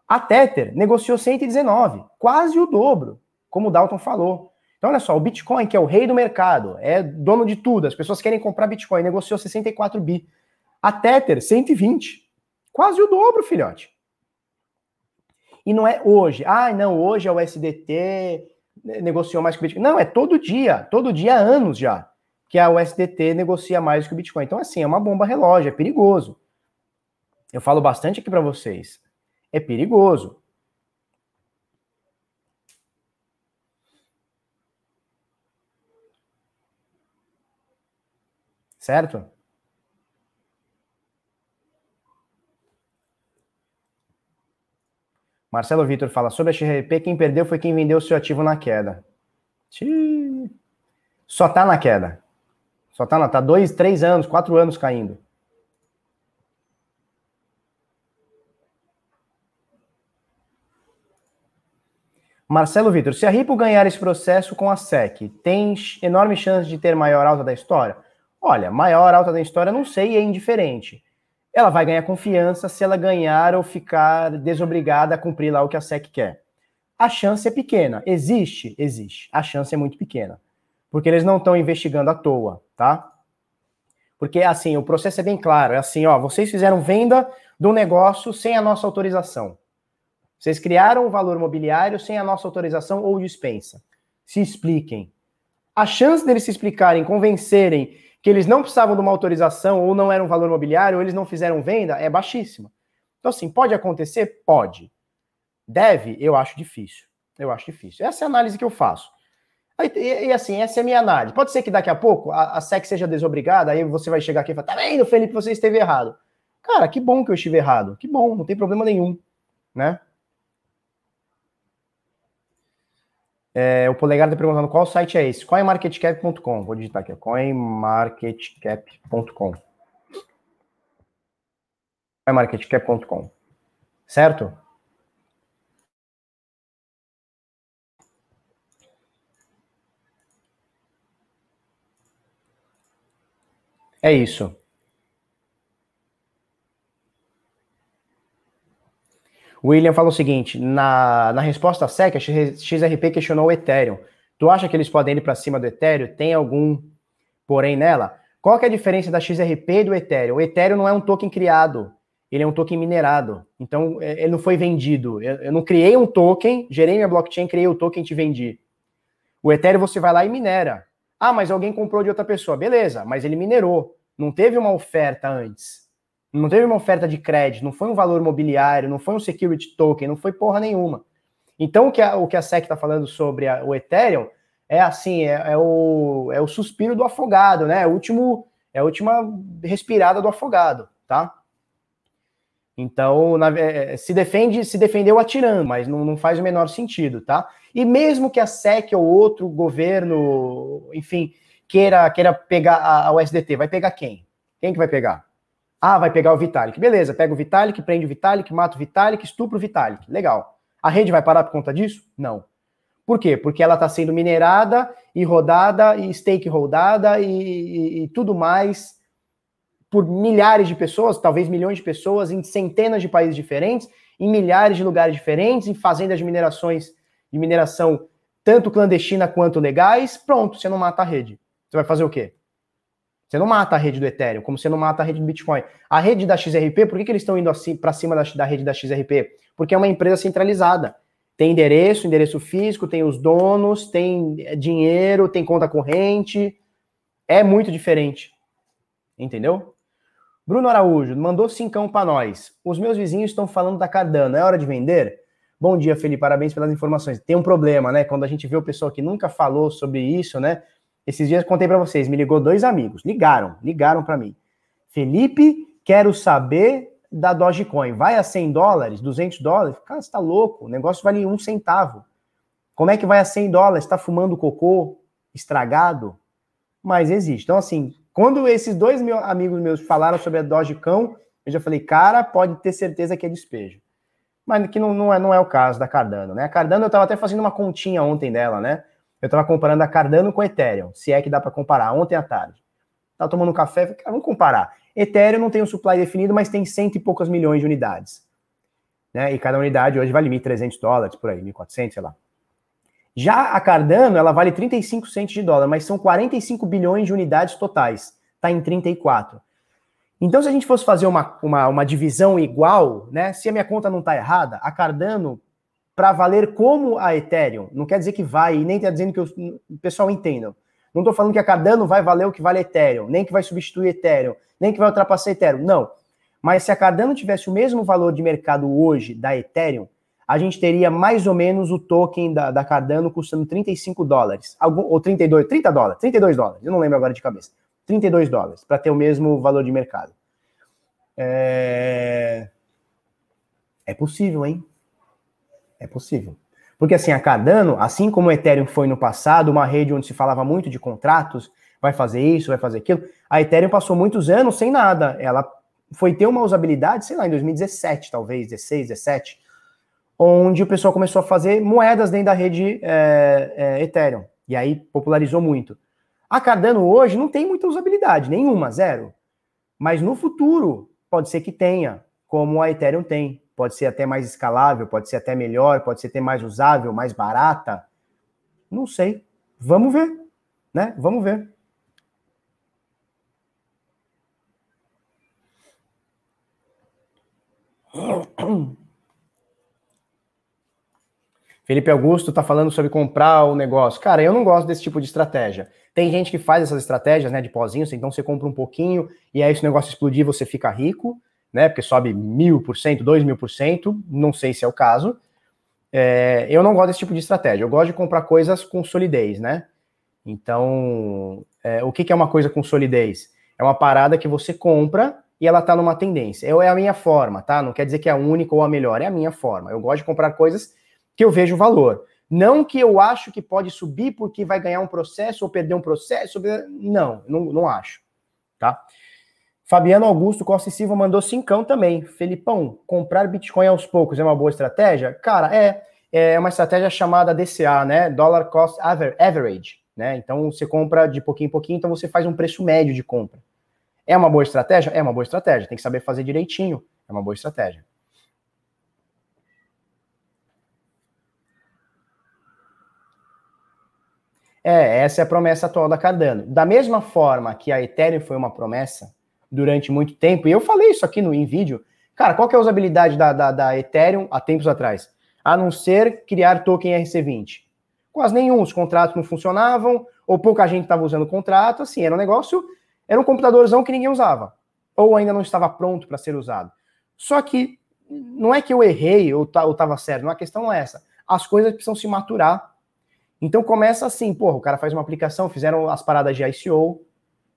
A Tether negociou 119, quase o dobro, como o Dalton falou. Então olha só, o Bitcoin, que é o rei do mercado, é dono de tudo, as pessoas querem comprar Bitcoin, negociou 64 bi. A Tether 120, quase o dobro, filhote. E não é hoje. Ah, não, hoje é o SDT negociou mais que o Bitcoin. Não, é todo dia, todo dia há anos já, que a USDT negocia mais que o Bitcoin. Então, assim, é uma bomba relógio, é perigoso. Eu falo bastante aqui para vocês. É perigoso. Certo? Marcelo Vitor fala sobre a XRP, quem perdeu foi quem vendeu seu ativo na queda. Só tá na queda. Só tá na, tá dois, três anos, quatro anos caindo. Marcelo Vitor, se a Ripple ganhar esse processo com a SEC, tem enorme chance de ter maior alta da história? Olha, maior alta da história não sei, é indiferente ela vai ganhar confiança se ela ganhar ou ficar desobrigada a cumprir lá o que a SEC quer. A chance é pequena. Existe? Existe. A chance é muito pequena. Porque eles não estão investigando à toa, tá? Porque, assim, o processo é bem claro. É assim, ó, vocês fizeram venda do negócio sem a nossa autorização. Vocês criaram o valor mobiliário sem a nossa autorização ou dispensa. Se expliquem. A chance deles se explicarem, convencerem que eles não precisavam de uma autorização ou não era um valor imobiliário ou eles não fizeram venda é baixíssima. Então, assim, pode acontecer? Pode. Deve? Eu acho difícil. Eu acho difícil. Essa é a análise que eu faço. E, e, assim, essa é a minha análise. Pode ser que daqui a pouco a, a SEC seja desobrigada, aí você vai chegar aqui e falar, tá vendo, Felipe, você esteve errado. Cara, que bom que eu estive errado. Que bom, não tem problema nenhum, né? É, o Polegar está perguntando qual site é esse. CoinMarketCap.com. Vou digitar aqui, CoinMarketCap.com. CoinMarketCap.com. Certo? É isso. William falou o seguinte: na, na resposta SEC, a XRP questionou o Ethereum. Tu acha que eles podem ir para cima do Ethereum? Tem algum porém nela? Qual que é a diferença da XRP e do Ethereum? O Ethereum não é um token criado, ele é um token minerado. Então, é, ele não foi vendido. Eu, eu não criei um token, gerei minha blockchain, criei o token e te vendi. O Ethereum você vai lá e minera. Ah, mas alguém comprou de outra pessoa. Beleza, mas ele minerou. Não teve uma oferta antes. Não teve uma oferta de crédito, não foi um valor mobiliário, não foi um security token, não foi porra nenhuma. Então, o que a, o que a SEC está falando sobre a, o Ethereum é assim, é, é, o, é o suspiro do afogado, né? É, o último, é a última respirada do afogado, tá? Então, na, é, se defende, se defendeu atirando, mas não, não faz o menor sentido, tá? E mesmo que a SEC ou outro governo, enfim, queira, queira pegar a, a USDT, vai pegar quem? Quem que vai pegar? Ah, vai pegar o Vitalik. Beleza, pega o Vitalik, prende o Vitalik, mata o Vitalik, estupra o Vitalik. Legal. A rede vai parar por conta disso? Não. Por quê? Porque ela está sendo minerada e rodada e stakeholdada e, e, e tudo mais por milhares de pessoas, talvez milhões de pessoas, em centenas de países diferentes, em milhares de lugares diferentes, em fazendas de minerações de mineração tanto clandestina quanto legais. Pronto, você não mata a rede. Você vai fazer o quê? Você não mata a rede do Ethereum, como você não mata a rede do Bitcoin. A rede da XRP, por que, que eles estão indo assim para cima da, da rede da XRP? Porque é uma empresa centralizada. Tem endereço, endereço físico, tem os donos, tem é, dinheiro, tem conta corrente. É muito diferente. Entendeu? Bruno Araújo mandou cincão para nós. Os meus vizinhos estão falando da Cardano. É hora de vender? Bom dia, Felipe. Parabéns pelas informações. Tem um problema, né? Quando a gente vê o pessoal que nunca falou sobre isso, né? Esses dias contei para vocês, me ligou dois amigos, ligaram, ligaram para mim. Felipe, quero saber da Dogecoin. Vai a 100 dólares, 200 dólares? Cara, você tá louco, o negócio vale um centavo. Como é que vai a 100 dólares? Está fumando cocô estragado? Mas existe. Então, assim, quando esses dois meus amigos meus falaram sobre a Dogecoin, eu já falei, cara, pode ter certeza que é despejo. Mas que não, não, é, não é o caso da Cardano, né? A Cardano, eu estava até fazendo uma continha ontem dela, né? Eu estava comparando a Cardano com a Ethereum, se é que dá para comparar, ontem à tarde. Estava tomando um café, falei, vamos comparar. Ethereum não tem um supply definido, mas tem cento e poucos milhões de unidades. Né? E cada unidade hoje vale 1.300 dólares, por aí, 1.400, sei lá. Já a Cardano, ela vale 35 centos de dólar, mas são 45 bilhões de unidades totais. Está em 34. Então, se a gente fosse fazer uma, uma, uma divisão igual, né? Se a minha conta não está errada, a Cardano para valer como a Ethereum. Não quer dizer que vai, e nem está dizendo que o pessoal entenda. Não estou falando que a Cardano vai valer o que vale Ethereum, nem que vai substituir Ethereum, nem que vai ultrapassar Ethereum. Não. Mas se a Cardano tivesse o mesmo valor de mercado hoje da Ethereum, a gente teria mais ou menos o token da, da Cardano custando 35 dólares, algum, ou 32, 30 dólares, 32 dólares, eu não lembro agora de cabeça. 32 dólares, para ter o mesmo valor de mercado. É... é possível, hein? É possível. Porque assim, a Cardano, assim como o Ethereum foi no passado, uma rede onde se falava muito de contratos, vai fazer isso, vai fazer aquilo, a Ethereum passou muitos anos sem nada. Ela foi ter uma usabilidade, sei lá, em 2017, talvez, 16, 17, onde o pessoal começou a fazer moedas dentro da rede é, é, Ethereum. E aí popularizou muito. A Cardano hoje não tem muita usabilidade, nenhuma, zero. Mas no futuro, pode ser que tenha, como a Ethereum tem pode ser até mais escalável, pode ser até melhor, pode ser até mais usável, mais barata. Não sei. Vamos ver, né? Vamos ver. Felipe Augusto está falando sobre comprar o negócio. Cara, eu não gosto desse tipo de estratégia. Tem gente que faz essas estratégias, né, de pozinhos, então você compra um pouquinho e aí se o negócio explodir você fica rico né? Porque sobe mil por cento, dois mil por cento, não sei se é o caso. É, eu não gosto desse tipo de estratégia. Eu gosto de comprar coisas com solidez, né? Então, é, o que, que é uma coisa com solidez? É uma parada que você compra e ela está numa tendência. Eu, é a minha forma, tá? Não quer dizer que é a única ou a melhor, é a minha forma. Eu gosto de comprar coisas que eu vejo valor. Não que eu acho que pode subir porque vai ganhar um processo ou perder um processo. Não, não, não acho. Tá? Fabiano Augusto Costa e Silva mandou cincão também. Felipão, comprar Bitcoin aos poucos é uma boa estratégia? Cara, é. É uma estratégia chamada DCA, né? Dollar Cost Average. Né? Então você compra de pouquinho em pouquinho, então você faz um preço médio de compra. É uma boa estratégia? É uma boa estratégia. Tem que saber fazer direitinho. É uma boa estratégia. É, essa é a promessa atual da Cardano. Da mesma forma que a Ethereum foi uma promessa durante muito tempo, e eu falei isso aqui no em vídeo, cara, qual que é a usabilidade da, da, da Ethereum há tempos atrás? A não ser criar token RC20. Quase nenhum, os contratos não funcionavam, ou pouca gente estava usando o contrato, assim, era um negócio, era um computadorzão que ninguém usava, ou ainda não estava pronto para ser usado. Só que não é que eu errei ou estava certo, não, a questão é essa. As coisas precisam se maturar então começa assim, porra, o cara faz uma aplicação, fizeram as paradas de ICO,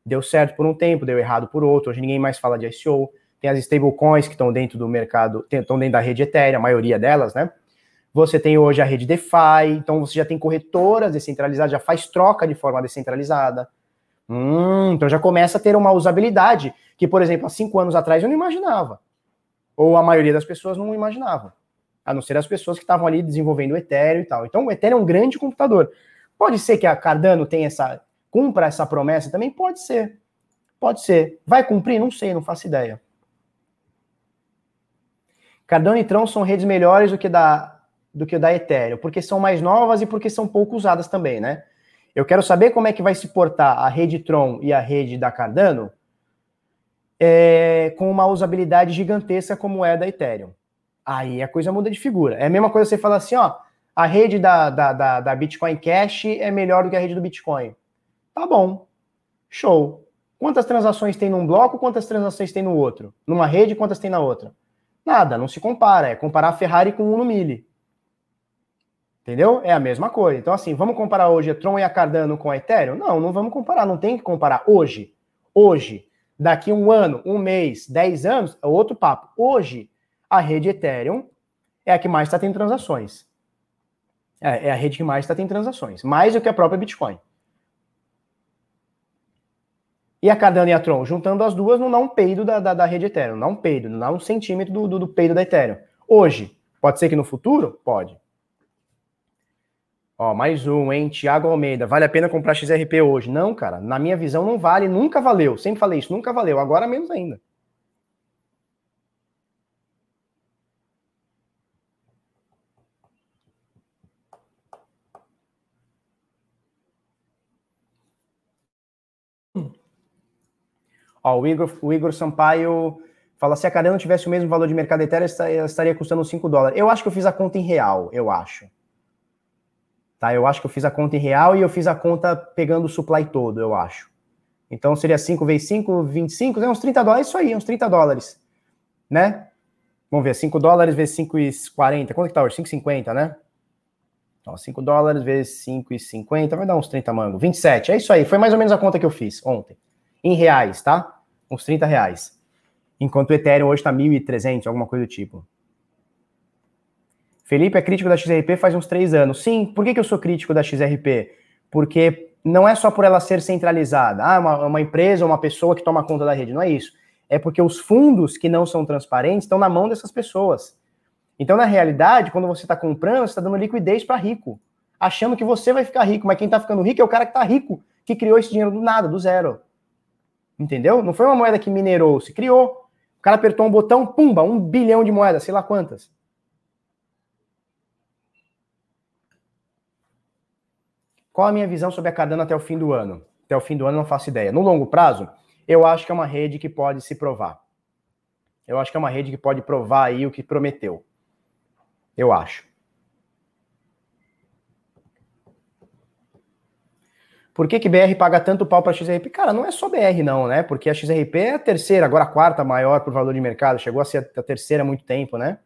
deu certo por um tempo, deu errado por outro, hoje ninguém mais fala de ICO. Tem as stablecoins que estão dentro do mercado, estão dentro da rede Ethereum, a maioria delas, né? Você tem hoje a rede DeFi, então você já tem corretoras descentralizadas, já faz troca de forma descentralizada. Hum, então já começa a ter uma usabilidade que, por exemplo, há cinco anos atrás eu não imaginava. Ou a maioria das pessoas não imaginava a não ser as pessoas que estavam ali desenvolvendo o Ethereum e tal. Então, o Ethereum é um grande computador. Pode ser que a Cardano tenha essa cumpra essa promessa também? Pode ser. Pode ser. Vai cumprir? Não sei, não faço ideia. Cardano e Tron são redes melhores do que da do que da Ethereum, porque são mais novas e porque são pouco usadas também, né? Eu quero saber como é que vai se portar a rede Tron e a rede da Cardano é, com uma usabilidade gigantesca como é da Ethereum. Aí a coisa muda de figura. É a mesma coisa você falar assim, ó, a rede da, da, da, da Bitcoin Cash é melhor do que a rede do Bitcoin. Tá bom. Show. Quantas transações tem num bloco, quantas transações tem no outro? Numa rede, quantas tem na outra? Nada, não se compara. É comparar a Ferrari com o Uno Mille. Entendeu? É a mesma coisa. Então, assim, vamos comparar hoje a Tron e a Cardano com a Ethereum? Não, não vamos comparar. Não tem que comparar hoje. Hoje. Daqui um ano, um mês, dez anos, é outro papo. Hoje, a rede Ethereum é a que mais está tendo transações. É, é, a rede que mais está tendo transações, mais do que a própria Bitcoin. E a Cardano e a Tron, juntando as duas, não dá um peido da, da, da rede Ethereum, não dá um peido, não dá um centímetro do, do, do peido da Ethereum. Hoje, pode ser que no futuro? Pode. Ó, mais um, hein? Tiago Almeida. Vale a pena comprar XRP hoje? Não, cara. Na minha visão, não vale. Nunca valeu. Sempre falei isso. Nunca valeu. Agora menos ainda. Ó, o, Igor, o Igor Sampaio fala: se a Cardano tivesse o mesmo valor de mercado Ethereum, ela estaria custando 5 dólares. Eu acho que eu fiz a conta em real, eu acho. Tá, eu acho que eu fiz a conta em real e eu fiz a conta pegando o supply todo, eu acho. Então seria 5 vezes 5, 25, é uns 30 dólares, isso aí, uns 30 dólares. Né? Vamos ver, 5 dólares vezes 5,40. Quanto que tá hoje? 5,50, né? Ó, 5 dólares vezes 5,50 vai dar uns 30 mangos. 27, é isso aí. Foi mais ou menos a conta que eu fiz ontem em reais, tá? Uns 30 reais. Enquanto o Ethereum hoje está 1.300, alguma coisa do tipo. Felipe é crítico da XRP faz uns três anos. Sim, por que, que eu sou crítico da XRP? Porque não é só por ela ser centralizada. Ah, uma, uma empresa, uma pessoa que toma conta da rede. Não é isso. É porque os fundos que não são transparentes estão na mão dessas pessoas. Então, na realidade, quando você está comprando, você está dando liquidez para rico, achando que você vai ficar rico, mas quem está ficando rico é o cara que está rico, que criou esse dinheiro do nada, do zero. Entendeu? Não foi uma moeda que minerou, se criou. O cara apertou um botão, pumba, um bilhão de moedas, sei lá quantas. Qual a minha visão sobre a Cardano até o fim do ano? Até o fim do ano não faço ideia. No longo prazo, eu acho que é uma rede que pode se provar. Eu acho que é uma rede que pode provar aí o que prometeu. Eu acho. Por que, que BR paga tanto pau para XRP? Cara, não é só BR, não, né? Porque a XRP é a terceira, agora a quarta maior por valor de mercado, chegou a ser a terceira há muito tempo, né?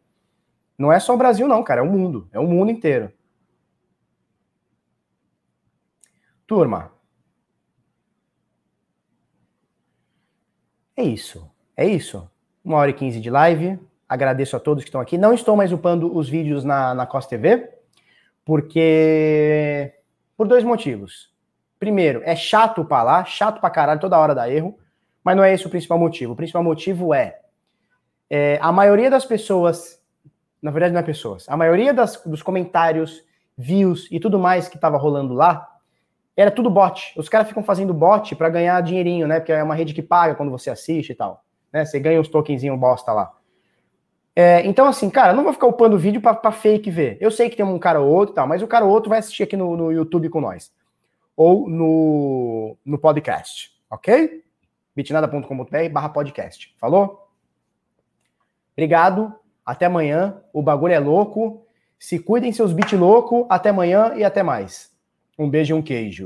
Não é só o Brasil, não, cara, é o mundo, é o mundo inteiro. Turma. É isso. é isso. Uma hora e quinze de live. Agradeço a todos que estão aqui. Não estou mais upando os vídeos na, na Costa TV, porque. Por dois motivos. Primeiro, é chato upar lá, chato pra caralho, toda hora dá erro. Mas não é esse o principal motivo. O principal motivo é, é a maioria das pessoas, na verdade não é pessoas, a maioria das, dos comentários, views e tudo mais que estava rolando lá, era tudo bot. Os caras ficam fazendo bot para ganhar dinheirinho, né? Porque é uma rede que paga quando você assiste e tal. Né? Você ganha uns tokenzinhos bosta lá. É, então, assim, cara, não vou ficar upando vídeo para fake ver. Eu sei que tem um cara ou outro e tal, mas o cara ou outro vai assistir aqui no, no YouTube com nós. Ou no, no podcast, ok? bitnada.com.br barra podcast. Falou? Obrigado. Até amanhã. O bagulho é louco. Se cuidem, seus bit louco. Até amanhã e até mais. Um beijo e um queijo.